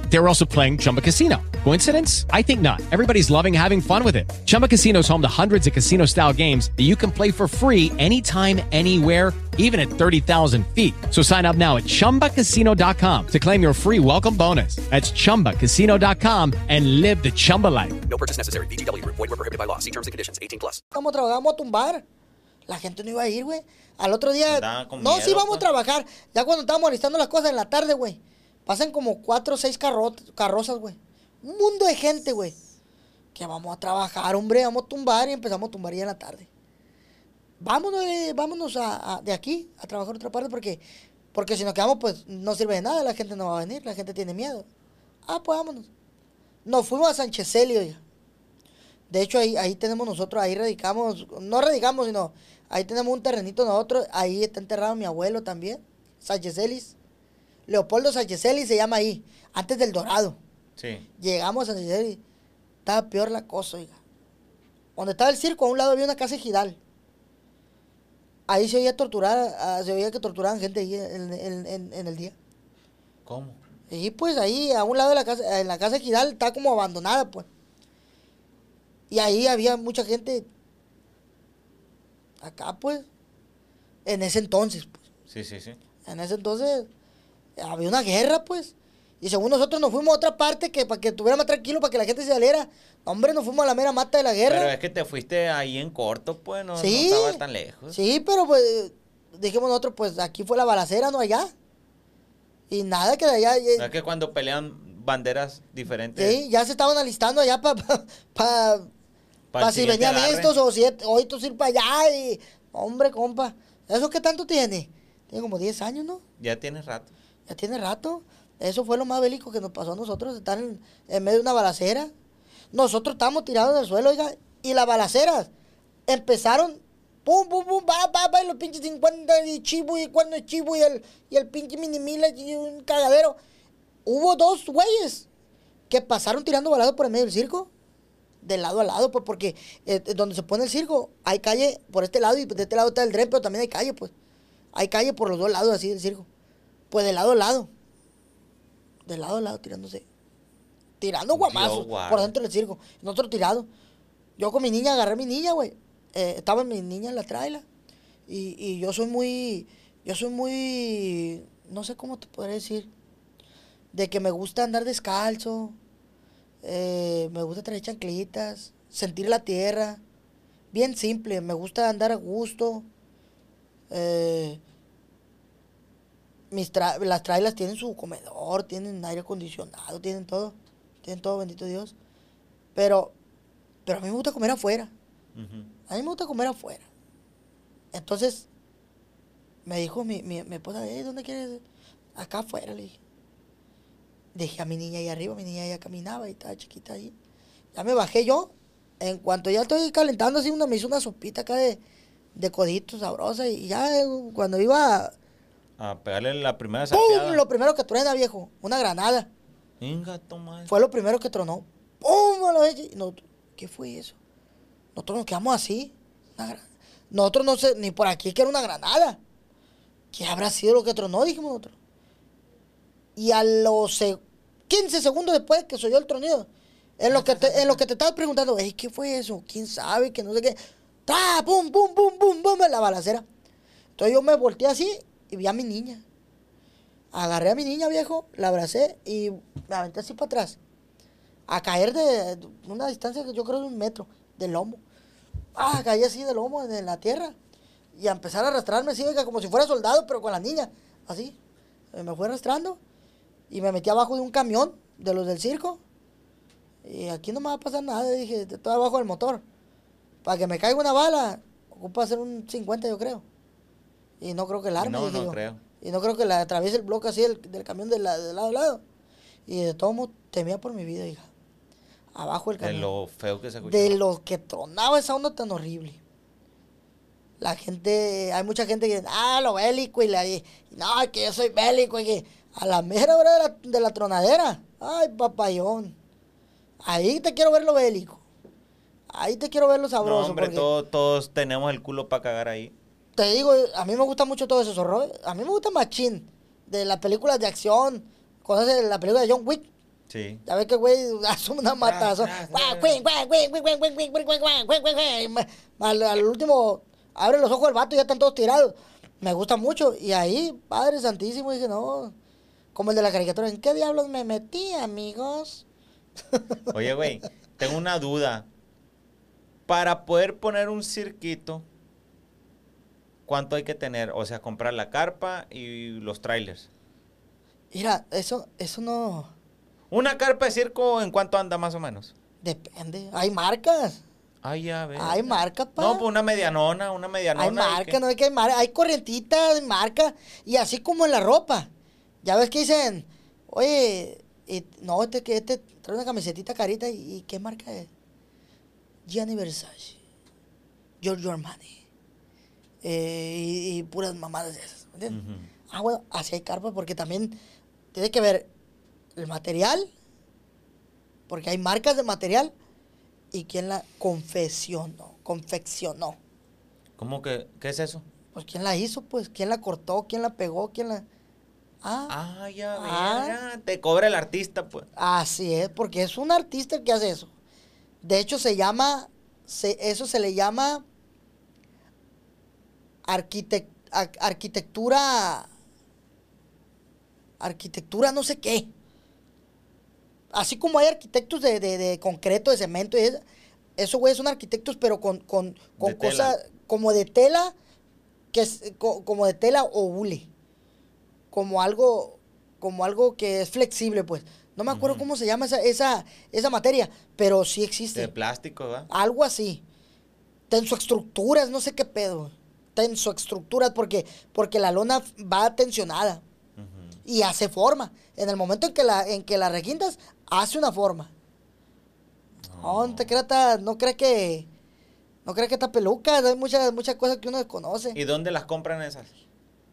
They were also playing Chumba Casino. Coincidence? I think not. Everybody's loving having fun with it. Chumba Casino is home to hundreds of casino style games that you can play for free anytime, anywhere, even at 30,000 feet. So sign up now at chumbacasino.com to claim your free welcome bonus. That's chumbacasino.com and live the Chumba life. No purchase necessary. VGW Group. Void were prohibited by law. See terms and conditions. 18 plus. Vamos a trabajar, vamos a tumbar. La gente no iba a ir, güey. Al otro día. Andaba no, miedo, sí, vamos pues. a trabajar. Ya cuando estábamos listando las cosas en la tarde, güey. Pasan como cuatro o seis carro- carrozas, güey. Un mundo de gente, güey. Que vamos a trabajar, hombre. Vamos a tumbar y empezamos a tumbar ya en la tarde. Vámonos, eh, vámonos a- de aquí a trabajar otra parte porque, porque si nos quedamos, pues no sirve de nada. La gente no va a venir, la gente tiene miedo. Ah, pues vámonos. Nos fuimos a Sánchez ya. De hecho, ahí, ahí tenemos nosotros, ahí radicamos, no radicamos, sino ahí tenemos un terrenito nosotros, ahí está enterrado mi abuelo también, Sánchez Celis. Leopoldo Sánchez Celis se llama ahí, antes del Dorado. Sí. Llegamos a Sánchez Celis, estaba peor la cosa, oiga. Donde estaba el circo, a un lado había una casa ejidal. Ahí se oía torturar, ah, se oía que torturaban gente ahí en, en- en- en el día. ¿Cómo? Y pues ahí, a un lado de la casa, en la casa ejidal, está como abandonada, pues. Y ahí había mucha gente. Acá, pues. En ese entonces, pues. Sí, sí, sí. En ese entonces había una guerra, pues. Y según nosotros nos fuimos a otra parte que para que estuviera más tranquilo, para que la gente se saliera. Hombre, nos fuimos a la mera mata de la guerra. Pero es que te fuiste ahí en corto, pues, no, no Sí. estaba tan lejos. Sí, pero pues dijimos nosotros, pues aquí fue la balacera, no allá. Y nada que de allá. eh, No es que cuando pelean banderas diferentes. Sí, ya se estaban alistando allá para pa, pa- Pa' pa si venían estos o si hoy estos ir para allá y hombre, compa, ¿eso qué tanto tiene? Tiene como 10 años, ¿no? Ya tienes rato. Ya tiene rato. Eso fue lo más bélico que nos pasó a nosotros, estar en, medio de una balacera. Nosotros estábamos tirados en el suelo, oiga, y las balaceras empezaron, pum, pum, pum, va, va, va, y los pinches 50 y chivo y cuando es chivo y el, y el pinche minimila y un cagadero. Hubo dos güeyes que pasaron tirando balazos por el medio del circo, de lado a lado, pues porque eh, eh, donde se pone el circo hay calle por este lado y de este lado está el dren, pero también hay calle, pues. Hay calle por los dos lados así del circo. Pues de lado a lado. De lado a lado tirándose. Tirando guamazos por dentro del circo. Nosotros tirados. Yo con mi niña agarré a mi niña, güey. Eh, estaba mi niña en la traila. Y, y yo soy muy. Yo soy muy. No sé cómo te podría decir. De que me gusta andar descalzo. eh, me gusta traer chanclitas. Sentir la tierra. Bien simple. Me gusta andar a gusto. Eh, mis tra- las trailas tienen su comedor, tienen aire acondicionado, tienen todo. Tienen todo, bendito Dios. Pero, pero a mí me gusta comer afuera. A mí me gusta comer afuera. Entonces, me dijo mi, mi, mi esposa, "Eh, ¿dónde quieres? Acá afuera, le dije. Dejé a mi niña ahí arriba, mi niña ya caminaba y estaba chiquita ahí. Ya me bajé yo. En cuanto ya estoy calentando así, una, me hizo una sopita acá de, de coditos sabrosa. Y ya eh, cuando iba, A pegarle la primera ¡pum! sapeada. Lo primero que truena, viejo. Una granada. Venga, toma. Fue lo primero que tronó. ¡Pum! ¿Qué fue eso? Nosotros nos quedamos así. Una Nosotros no sé, ni por aquí que era una granada. ¿Qué habrá sido lo que tronó? Dijimos nosotros. Y a los se- 15 segundos después que se oyó el tronido, en lo que te, en lo que te estabas preguntando, "Ey, ¿qué fue eso? ¿Quién sabe? Que no sé qué. ¡Ta! ¡Pum, pum, pum, pum, pum! En la balacera. Entonces yo me volteé así y vi a mi niña. Agarré a mi niña, viejo, la abracé y me aventé así para atrás. A caer de una distancia que yo creo de un metro del lomo. Ah, caí así del lomo en la tierra. Y a empezar a arrastrarme así, como si fuera soldado, pero con la niña. Así. Eh, Me fue arrastrando. Y me metí abajo de un camión de los del circo. Y aquí no me va a pasar nada, dije, estoy abajo del motor. Para que me caiga una bala, ocupa hacer un 50, yo creo. Y no creo que el arme, No, no yo. creo. Y no creo que la atraviese el bloque así del, del camión de, la- de lado a lado. Y de todo modo temía por mi vida, hija. Abajo del De camión. lo feo que se escuchó. De lo que tronaba esa onda tan horrible. La gente, hay mucha gente que dice, ah, lo bélico, y, la, y no, que yo soy bélico, y que a la mera hora de la, de la tronadera, ay, papayón. Ahí te quiero ver lo bélico. Ahí te quiero verlo No, sabroso. hombre, porque todo- todos tenemos el culo para cagar ahí te digo, a mí me gusta mucho todo eso, zorro. A mí me gusta Machín, de las películas de acción, cosas de la película de John Wick. Sí. Ya ves que, güey, hace una matazo. Al último, abre los ojos del vato y ya están todos tirados. Me gusta mucho. Y ahí, Padre Santísimo, dije, no. Como el de la caricatura, ¿en qué diablos me metí, amigos? Oye, güey, tengo una duda. Para poder poner un circuito, ¿cuánto hay que tener? O sea, comprar la carpa y los trailers. Mira, eso, eso no. Una carpa de circo, ¿en cuánto anda más o menos? Depende. Hay marcas. Ay, ya ves. Hay marcas, pa. No, pues una medianona, una medianona. Hay ¿y marca, no hay que hay marca, hay corrientitas de marca y así como en la ropa. Ya ves que dicen, oye, y- no, este que este trae una camisetita carita y, y ¿qué marca es? Gianni Versace, Giorgio Armani eh, y, y puras mamadas de esas, ¿me entiendes? Ah, bueno, así hay carpa porque también tiene que ver el material, porque hay marcas de material y quién la confeccionó, confeccionó. ¿Cómo que? ¿Qué es eso? Pues quién la hizo, pues, quién la cortó, quién la pegó, quién la... Ah, Ah, ya, Ah. Te cobra el artista, pues. así es, porque es un artista el que hace eso. De hecho, se llama, se- eso se le llama arquitec- ar- arquitectura, arquitectura no sé qué. Así como hay arquitectos de, de- de concreto, de cemento, y eso, eso, güey, son arquitectos, pero con, con, con cosas como de tela, que es co- como de tela o hule. Como algo, como algo que es flexible, pues. No me acuerdo cómo se llama esa, esa, esa materia, pero sí existe. De plástico, ¿va? Algo así. Tensoestructuras, no sé qué pedo. Tensoestructuras, porque, porque la lona va tensionada y hace forma. En el momento en que la, en que la requintas, hace una forma. No, no te creas, no creas que. No creas que está peluca, hay muchas, muchas cosas que uno desconoce. ¿Y dónde las compran esas?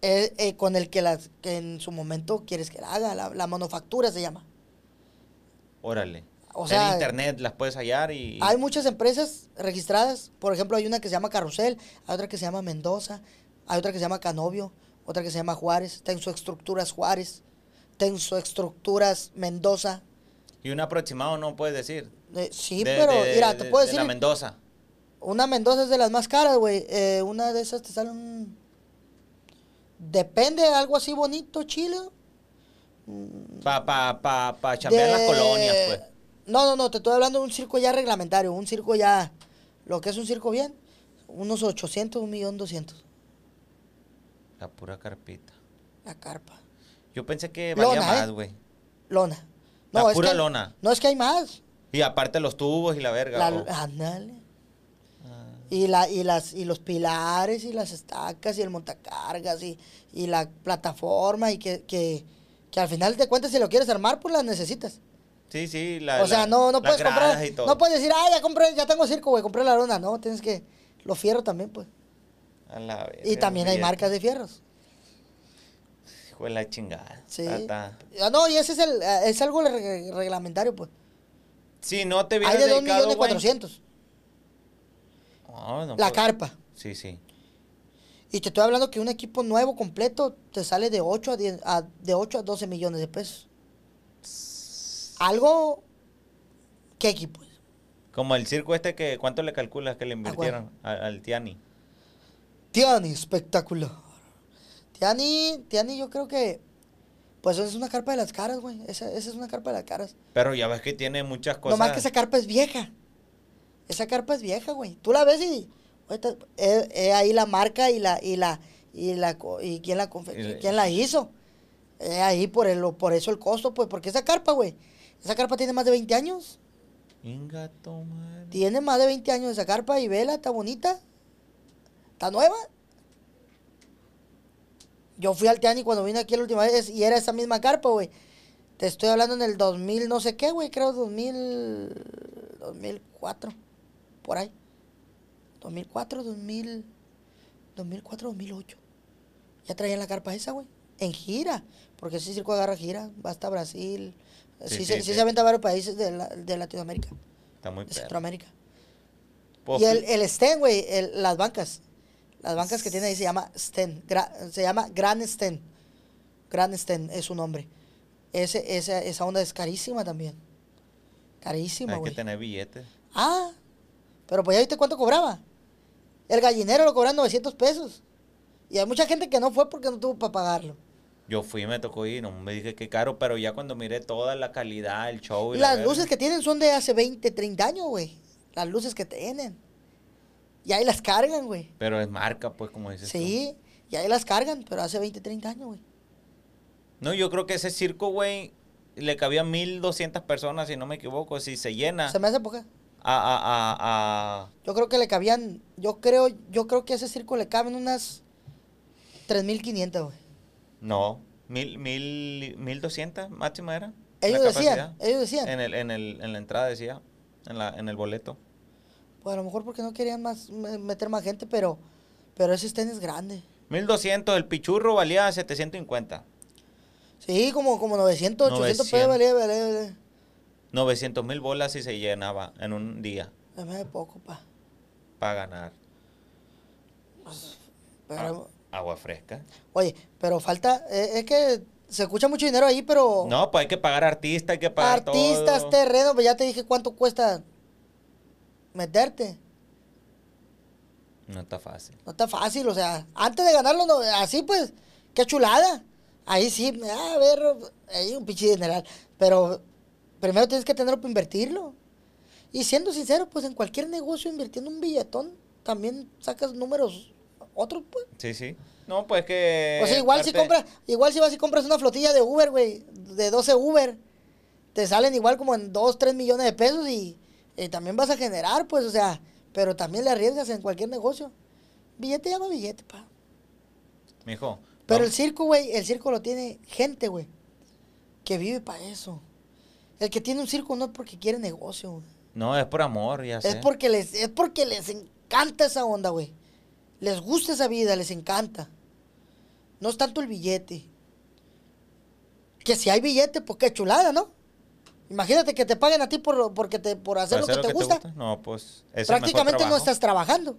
Eh, eh, con el que, las, que en su momento quieres que la haga, la, la manufactura se llama. Órale. O sea, en internet las puedes hallar y... Hay muchas empresas registradas. Por ejemplo, hay una que se llama Carrusel, hay otra que se llama Mendoza, hay otra que se llama Canovio, otra que se llama Juárez, Tensoestructuras Juárez, Tensoestructuras Mendoza. Y un aproximado no puedes decir. Eh, sí, De- pero de- mira, te puedo de decir, la Mendoza. una Mendoza es de las más caras, güey. Eh, una de esas te sale un... Depende, algo así bonito, chilo. Para pa, pa, pa chambear las de- colonias, pues. No, no, no, te estoy hablando de un circo ya reglamentario, un circo ya, lo que es un circo bien, unos 800, un millón 200, La pura carpita. la carpa. Yo pensé que valía Lona, más, ¿eh? güey. Lona. La es pura que lona. No, es que hay más. Y aparte los tubos y la verga. La- oh. ándale. Ah. Y, la, y, las, y los pilares y las estacas y el montacargas y, y la plataforma y que, que, que al final de cuentas si lo quieres armar pues las necesitas. Sí, sí. La, o sea, no, no puedes comprar, y todo. no puedes decir, ah, ya compré, ya tengo circo, güey, compré la lona. No, tienes que, los fierros también pues. A la verga, Y también hay marcas de fierros. Hijo de la chingada. Sí. Está- Ah, No, y ese es, el, eh, es algo re- reglamentario, pues. Si no te Hay de 2 dedicado, millones güey. 400. No, no La puedo- carpa. Sí, sí. Y te estoy hablando que un equipo nuevo completo te sale de 8 a, 10 a- de 8 a 12 millones de pesos. Algo ¿Qué equipo? Como el circo este que, ¿cuánto le calculas que le invirtieron al, al Tiani? Tiani, espectacular. Tiani, Tiani, yo creo que. Pues es una carpa de las caras, güey. Esa, esa es una carpa de las caras. Pero ya ves que tiene muchas cosas. No más que esa carpa es vieja. Esa carpa es vieja, güey. Tú la ves y. güey, eh, eh, ahí la marca y la. Y la y la y quién la quién la hizo. Eh, ahí por el, por eso el costo, pues, porque esa carpa, güey. Esa carpa tiene más de 20 años. Ingato, madre. Tiene más de 20 años esa carpa y vela, está bonita. Está nueva. Yo fui al Tiani cuando vine aquí la última vez y era esa misma carpa, güey. Te estoy hablando en el 2000, no sé qué, güey, creo 2000, 2004, por ahí. 2004, 2000, 2004, 2008. Ya traían la carpa esa, güey. En gira, porque ese circo agarra gira, va hasta Brasil. Sí, Sí, se, sí, se aventa a varios países de, la- de Latinoamérica, Está muy de perro. Centroamérica. Pues, y el, el stand, güey, el- las bancas. Las bancas que tiene ahí se llama gra- se llama Grand Stand. Grand Stand es su nombre. Ese, esa, esa onda es carísima también. Carísima, Hay que güey. tener billetes. Ah, pero pues ya viste cuánto cobraba. El gallinero lo cobran 900 pesos. Y hay mucha gente que no fue porque no tuvo para pagarlo. Yo fui, me tocó ir, no me dije que caro, pero ya cuando miré toda la calidad, el show y la Las luces que tienen son de hace 20, 30 años, güey. Las luces que tienen. Y ahí las cargan, güey. Pero es marca, pues, como dices tú. Sí, y ahí las cargan, pero hace 20, 30 años, güey. No, yo creo que ese circo, güey, le cabían 1200 personas, si no me equivoco, si se llena. Se me hace poca. A, a, a, a- Yo creo que le cabían, yo creo, yo creo que a ese circo le caben unas 3500, güey. No, mil, mil, 1200 máximo era. Ellos decían, ellos decían. En, el, en, el, en la entrada decía, en, la, en el boleto. Pues a lo mejor porque no querían más me- meter más gente, pero pero ese stand es grande. 1200, el pichurro valía 750. Sí, como, como 900, 800 pesos 900. valía, valía, valía. 900 mil bolas si se llenaba en un día me hace poco, pa. para ganar. Pero, Ah, Agua fresca. Oye, pero falta, eh, es que se escucha mucho dinero ahí, pero No, pues hay que pagar artista, hay que pagar artistas, todo. terrenos, pues ya te dije cuánto cuesta meterte. No está fácil. No está fácil, o sea, antes de ganarlo, no, así pues, qué chulada. Ahí sí, a ver, ahí un pinche dineral. Pero primero tienes que tenerlo para invertirlo. Y siendo sincero, pues en cualquier negocio invirtiendo un billetón, también sacas números otros, pues. Sí, sí. No, pues que... O sea, igual si compras, igual si vas y compras una flotilla de Uber, güey, de 12 Uber, te salen igual como en 2, 3 millones de pesos y, y también vas a generar, pues, o sea, pero también le arriesgas en cualquier negocio. Billete llama billete, pa. Mijo. Pero el circo, güey, el circo lo tiene gente, güey, que vive para eso. El que tiene un circo no es porque quiere negocio, güey. No, es por amor, ya sé. Es porque les, es porque les encanta esa onda, güey. Les gusta esa vida, les encanta. No es tanto el billete. Que si hay billete, pues qué chulada, ¿no? Imagínate que te paguen a ti por, porque te, por hacer, ¿Para lo, que te gusta. No, pues es Prácticamente no estás trabajando.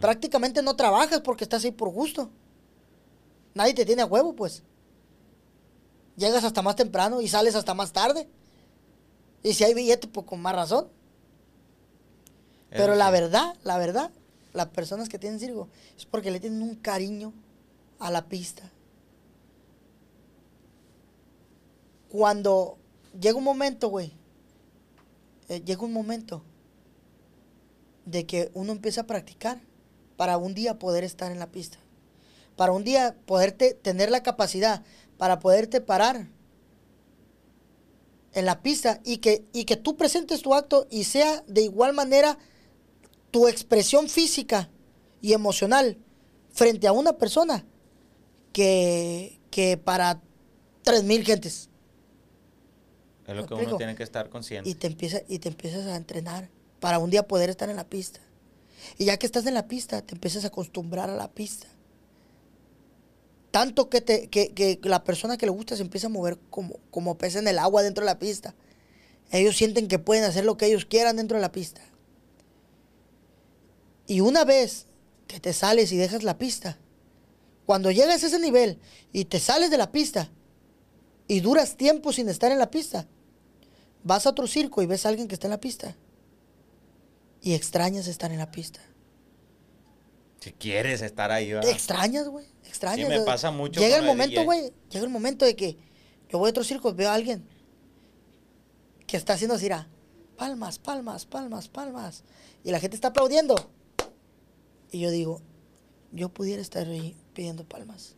Prácticamente no trabajas porque estás ahí por gusto. Nadie te tiene a huevo, pues. Llegas hasta más temprano y sales hasta más tarde. Y si hay billete, pues con más razón. Pero la verdad, la verdad, las personas que tienen circo es porque le tienen un cariño a la pista. Cuando llega un momento, güey, eh, llega un momento de que uno empieza a practicar para un día poder estar en la pista. Para un día poderte tener la capacidad para poderte parar en la pista y que, y que tú presentes tu acto y sea de igual manera tu expresión física y emocional frente a una persona que, que para tres mil gentes. Es lo ¿Me que explico? uno tiene que estar consciente. Y te, empieza, y te empiezas a entrenar para un día poder estar en la pista. Y ya que estás en la pista, te empiezas a acostumbrar a la pista. Tanto que, te, que, que la persona que le gusta se empieza a mover como, como pez en el agua dentro de la pista. Ellos sienten que pueden hacer lo que ellos quieran dentro de la pista. Y una vez que te sales y dejas la pista, cuando llegas a ese nivel y te sales de la pista y duras tiempo sin estar en la pista, vas a otro circo y ves a alguien que está en la pista y extrañas estar en la pista. Si quieres estar ahí, ¿verdad? Extrañas, güey. Extrañas. Sí, me pasa mucho Llega el momento, güey. Llega el momento de que yo voy a otro circo, veo a alguien que está haciendo así, "Ra, palmas, palmas, palmas, palmas. Y la gente está aplaudiendo. Y yo digo, yo pudiera estar ahí pidiendo palmas.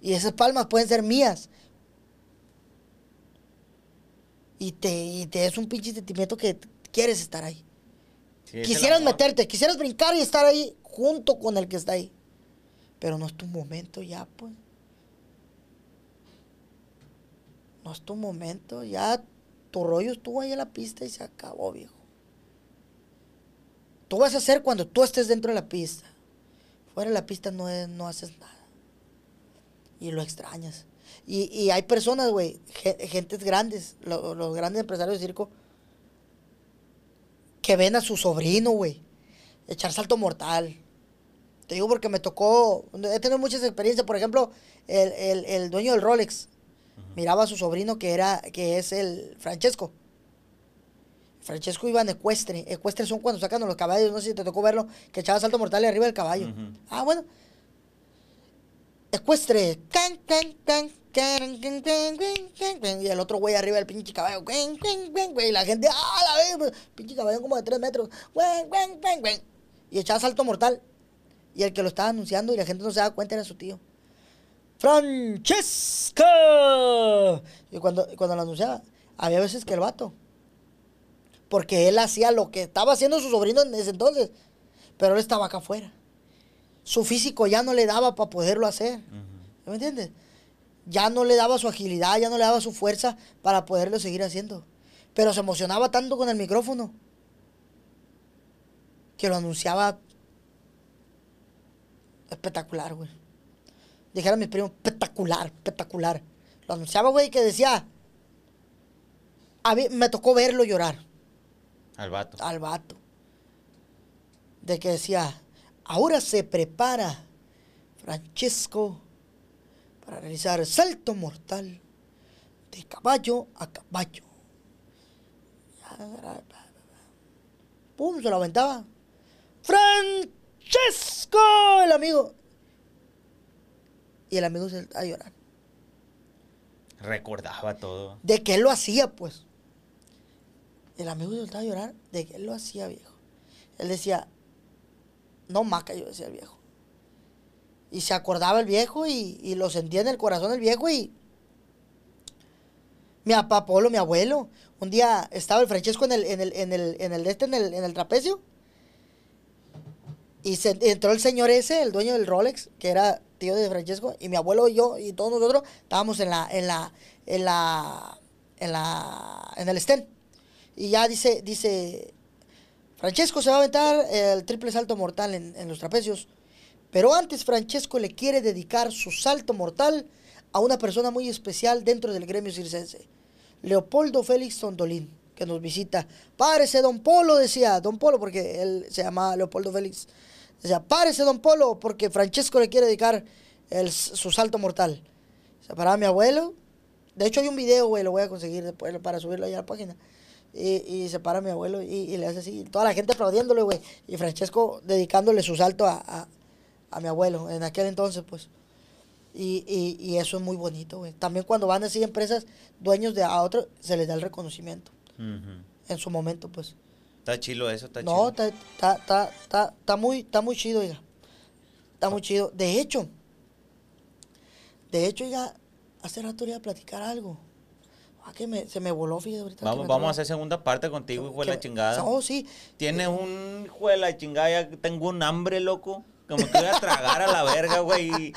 Y esas palmas pueden ser mías. Y te, y te es un pinche sentimiento que quieres estar ahí. Sí, Quisieras meterte, quisieras brincar y estar ahí junto con el que está ahí. Pero no es tu momento ya, pues. No es tu momento, ya tu rollo estuvo ahí en la pista y se acabó, viejo. Tú vas a hacer cuando tú estés dentro de la pista. Fuera de la pista no, es- no haces nada. Y lo extrañas. Y, y hay personas, güey, ge- gentes grandes, lo- los grandes empresarios de circo, que ven a su sobrino, güey, echar salto mortal. Te digo porque me tocó, he tenido muchas experiencias. Por ejemplo, el, el- el dueño del Rolex miraba a su sobrino que era, que es el Francesco. Francesco iban de ecuestre. Ecuestre son cuando sacan los caballos, no sé si te tocó verlo, que echaba salto mortal arriba del caballo. Ah, bueno. Ecuestre. Y el otro güey arriba del pinche caballo. Y la gente, ¡ah, la! Pinche caballo como de tres metros. Y echaba salto mortal. Y el que lo estaba anunciando y la gente no se daba cuenta era su tío. ¡Francesco! Y cuando, cuando lo anunciaba, había veces que el vato porque él hacía lo que estaba haciendo su sobrino en ese entonces. Pero él estaba acá afuera. Su físico ya no le daba para poderlo hacer. ¿Me entiendes? Ya no le daba su agilidad, ya no le daba su fuerza para poderlo seguir haciendo. Pero se emocionaba tanto con el micrófono que lo anunciaba espectacular, güey. Dijera mi primo, espectacular, espectacular. Lo anunciaba, güey, que decía. A mí me tocó verlo llorar Al vato. al vato. De que decía, ahora se prepara Francesco para realizar salto mortal de caballo a caballo. Pum, se lo aventaba. Francesco, el amigo. Y el amigo se a llorar. Recordaba todo. De que él lo hacía, pues. El amigo se soltaba a llorar de que él lo hacía, viejo. Él decía, no maca, yo decía el viejo. Y se acordaba el viejo y, y lo sentía en el corazón el viejo y... Mi papá Polo, mi abuelo, un día estaba el Francesco en el, en el, en el, en el, este, en el, en trapecio. Y se, entró el señor ese, el dueño del Rolex, que era tío de Francesco, y mi abuelo y yo y todos nosotros estábamos en la, en la, en la, en la, en el stand. Y ya dice, dice, Francesco se va a aventar el triple salto mortal en, en los trapecios. Pero antes Francesco le quiere dedicar su salto mortal a una persona muy especial dentro del gremio circense. Leopoldo Félix Tondolín, que nos visita. Párese, don Polo, decía, don Polo, porque él se llamaba Leopoldo Félix. Decía, párese, don Polo, porque Francesco le quiere dedicar el- su salto mortal. Se paraba mi abuelo. De hecho, hay un video, güey, lo voy a conseguir después para subirlo ahí a la página. Y, y se para mi abuelo y, y le hace así. Toda la gente aplaudiéndole, güey. Y Francesco dedicándole su salto a, a- a mi abuelo en aquel entonces, pues. Y, y- y eso es muy bonito, güey. También cuando van así empresas, dueños de a otro, se les da el reconocimiento. En su momento, pues. Está chilo eso, está No, chido. está, está, está, está, está muy, está muy chido, oiga. Está muy chido. De hecho, de hecho, ya hace rato iba a platicar algo. Ah, que me, se me voló, fíjate, ahorita. Vamos, vamos a hacer segunda parte contigo, hijo de la chingada. Oh, sí. Tienes un hijo de la chingada, ya tengo un hambre, loco. Como que voy a tragar a la verga, güey.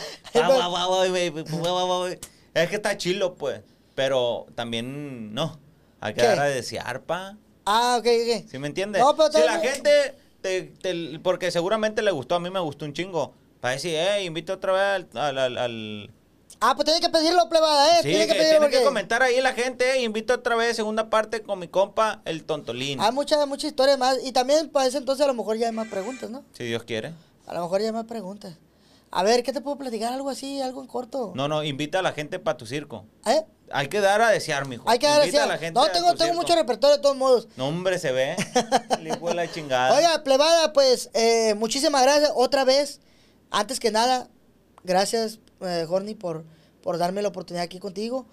Es que está chilo, pues. Pero también, no. Hay que ¿Qué? dar a desear, pa. Ah, ok, ok. ¿Sí me entiendes? No, pero si la gente, te, te- porque seguramente le gustó, a mí me gustó un chingo. Para decir, eh, invito otra vez al... al, al- al- Ah, pues tiene que pedirlo, plebada, ¿eh? Sí, tiene que, que pedirlo tiene que comentar ahí la gente, eh, invito otra vez segunda parte con mi compa, el Tontolín. hay muchas muchas historias más. Y también para ese entonces a lo mejor ya hay más preguntas, ¿no? Si Dios quiere. A lo mejor ya hay más preguntas. A ver, ¿qué te puedo platicar? Algo así, algo en corto. No, no, invita a la gente para tu circo. ¿Eh? Hay que dar a desear, mijo. Hay que dar Invita así. a la gente No, a tengo, tu tengo mucho repertorio de todos modos. No, hombre, se ve. De la chingada. Oiga, plebada, pues eh, muchísimas gracias otra vez. Antes que nada, gracias, eh, Horny, por, por darme la oportunidad aquí contigo.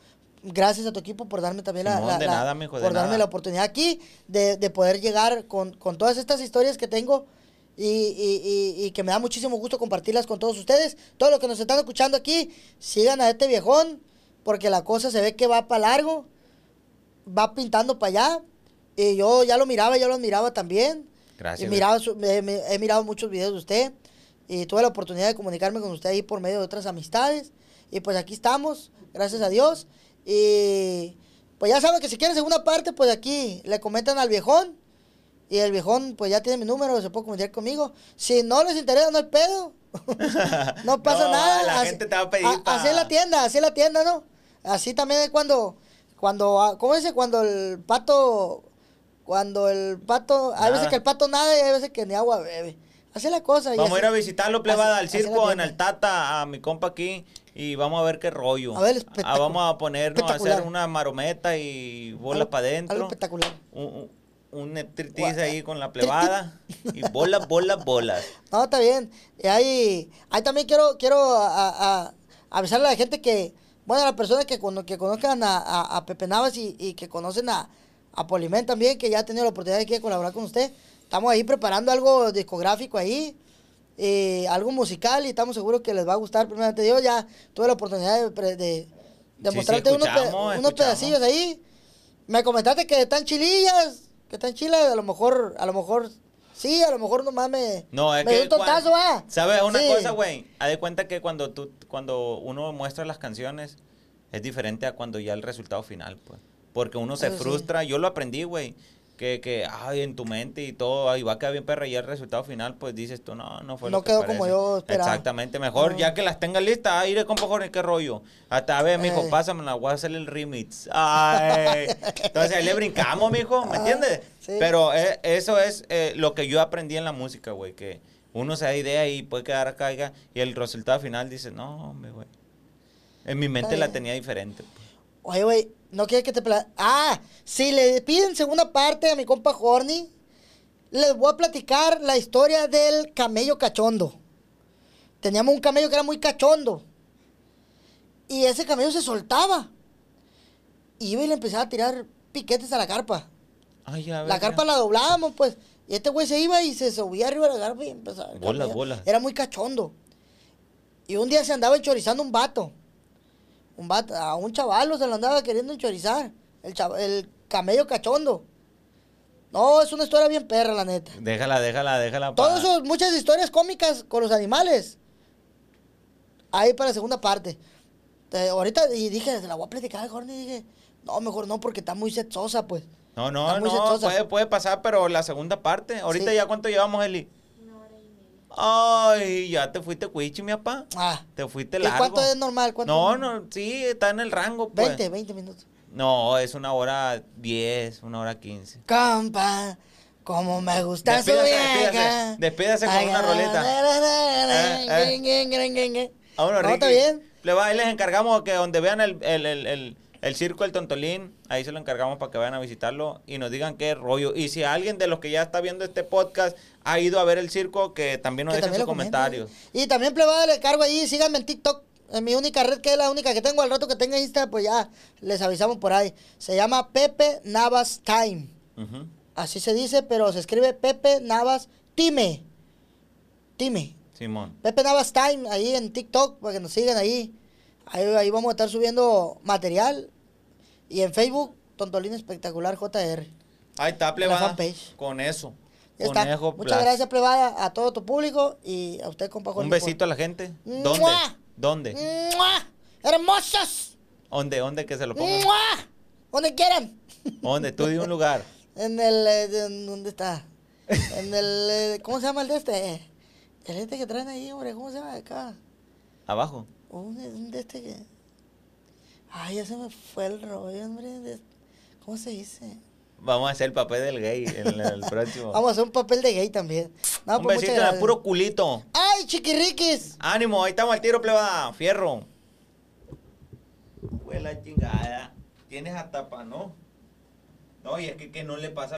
Gracias a tu equipo por darme también la, Simón, la- de la- nada, mijo, de por darme nada. la oportunidad aquí de, de poder llegar con, con todas estas historias que tengo y, y- y- y que me da muchísimo gusto compartirlas con todos ustedes. Todos los que nos están escuchando aquí, sigan a este viejón porque la cosa se ve que va para largo, va pintando para allá. Y yo ya lo miraba, ya lo admiraba también. Gracias, me- he mirado muchos videos de usted y tuve la oportunidad de comunicarme con usted ahí por medio de otras amistades. Y pues aquí estamos, gracias a Dios. Y pues ya saben que si quieren segunda parte, pues aquí le comentan al viejón. Y el viejón pues ya tiene mi número, se puede comunicar conmigo. Si no les interesa, no hay pedo. no pasa No, nada. la Así- gente te va a pedir a- pa- Así es la tienda, así es la tienda, ¿no? Así también es cuando, cuando, ah, ¿cómo dice? Cuando el pato, Cuando el pato, hay veces que el pato nada y hay veces que ni agua bebe. Es la cosa. Vamos a ir a visitarlo, plebada, al circo en. Altata, a mi compa aquí, y vamos a ver qué rollo. A ver, Ah, vamos a ponernos a hacer una marometa y bolas Algo- para Algo adentro. espectacular. Un, un, ahí con la plebada. y bolas, bolas, bolas. No, está bien. Y ahí, ahí también quiero, quiero a- a- avisarle a la gente que, bueno, a las personas que, que conozcan a, a- a Pepe Navas y, y que conocen a, a Polimen también, que ya ha tenido la oportunidad de colaborar con usted. Estamos ahí preparando algo discográfico ahí, eh, algo musical y estamos seguros que les va a gustar. Primeramente Dios, ya tuve la oportunidad de, de, de Sí, mostrarte sí, unos, pe- unos pedacillos ahí. Me comentaste que están chilillas, que están chilas, a lo mejor, a lo mejor, sí, a lo mejor nomás me, No, es me dio que. un tontazo, ¿va? ¿Sabes una Sí. cosa, güey? Haz de cuenta que cuando, tú, cuando uno muestra las canciones, es diferente a cuando ya el resultado final, pues. Porque uno se Eso sí. frustra. Yo lo aprendí, güey. Que, que, ay, en tu mente y todo, ay, va a quedar bien perra y el resultado final, pues dices tú, no, no fue No lo que quedó como parece". yo esperaba. Exactamente, mejor No. ya que las tengas listas, ay, iré con cojones, qué rollo. Hasta, a ver, mijo, Eh. pásamela, voy a hacer el remix. Ay. Entonces ahí le brincamos, mijo, ¿me Ah, entiendes? sí. Pero eh, eso es eh, lo que yo aprendí en la música, güey, que uno se da idea y puede quedar acá y y el resultado final dice, no, hombre, güey. En mi mente la tenía diferente. Oye, güey, no quieres que te... Ah, si le piden segunda parte a mi compa Horny, les voy a platicar la historia del camello cachondo. Teníamos un camello que era muy cachondo. Y ese camello se soltaba. Y iba y le empezaba a tirar piquetes a la carpa. Ay, ya, La carpa la doblábamos, pues. Y este güey se iba y se subía arriba de la carpa y empezaba. camello. bolas. Era muy cachondo. Y un día se andaba enchorizando un vato. Un vato, a un chavalo se lo andaba queriendo enchorizar. El, chava- el camello cachondo. No, es una historia bien perra, la neta. Déjala, déjala, déjala. pa- Todas eso, muchas historias cómicas con los animales. Ahí para la segunda parte. Eh, ahorita, y dije, se la voy a platicar a Jorge, y dije, no, mejor no, porque está muy sexosa, pues. No, no, no, puede, puede pasar, pero la segunda parte. Ahorita Sí. ya cuánto llevamos, Eli. Ay, ya te fuiste cuichi, mi papá. Ah, Te fuiste ¿y largo. cuánto es normal? ¿Cuánto No, es normal? no, sí, está en el rango, pues. 20, 20 minutos. No, es una hora 10, una hora 15. Compa, como me gusta su Despídase, vieja. despídase, despídase con Ay, una roleta. ay, Eh, No, Ricky. está bien. Le va, ahí les encargamos que donde vean el, el, el, el, el circo El Tontolín, ahí se lo encargamos para que vayan a visitarlo y nos digan qué rollo. Y si alguien de los que ya está viendo este podcast ha ido a ver el circo, que también nos Que dejen también sus comentarios. Y también plebada le cargo ahí, síganme en TikTok. En mi única red, que es la única que tengo, al rato que tenga Insta, pues ya les avisamos por ahí. Se llama Pepe Navas Time. Así se dice, pero se escribe Pepe Navas Time. Time. Simón. Pepe Navas Time, ahí en TikTok, para que nos sigan ahí. Ahí, ahí vamos a estar subiendo material. Y en Facebook, Tontolín Espectacular JR. Ahí está, plebada. Con eso. Está. Conejo Muchas gracias, plebada, a todo tu público y a usted, compa Un Jorge, besito por- a la gente. ¿Dónde? ¡Mua! ¿Dónde? ¡Mua! ¡Hermosos! ¿Dónde? ¿Dónde que se lo pongan? ¡Mua! Donde quieran. ¿Dónde? Tú di un lugar. En el. eh, en- ¿Dónde está? En el. eh, ¿Cómo se llama el de este? El este que traen ahí, hombre. ¿Cómo se llama acá? Abajo. Un, un de este que. Ay, ya se me fue el rollo, hombre. de- ¿Cómo se dice? Vamos a hacer el papel del gay en el próximo. Vamos a hacer un papel de gay también. No, un pues, besito en el puro culito. ¡Ay, chiquirriquis! Ánimo, ahí estamos al tiro, plebada. Fierro. Fue la chingada. Tienes hasta pa, ¿no? No, y es que, que no le pasa.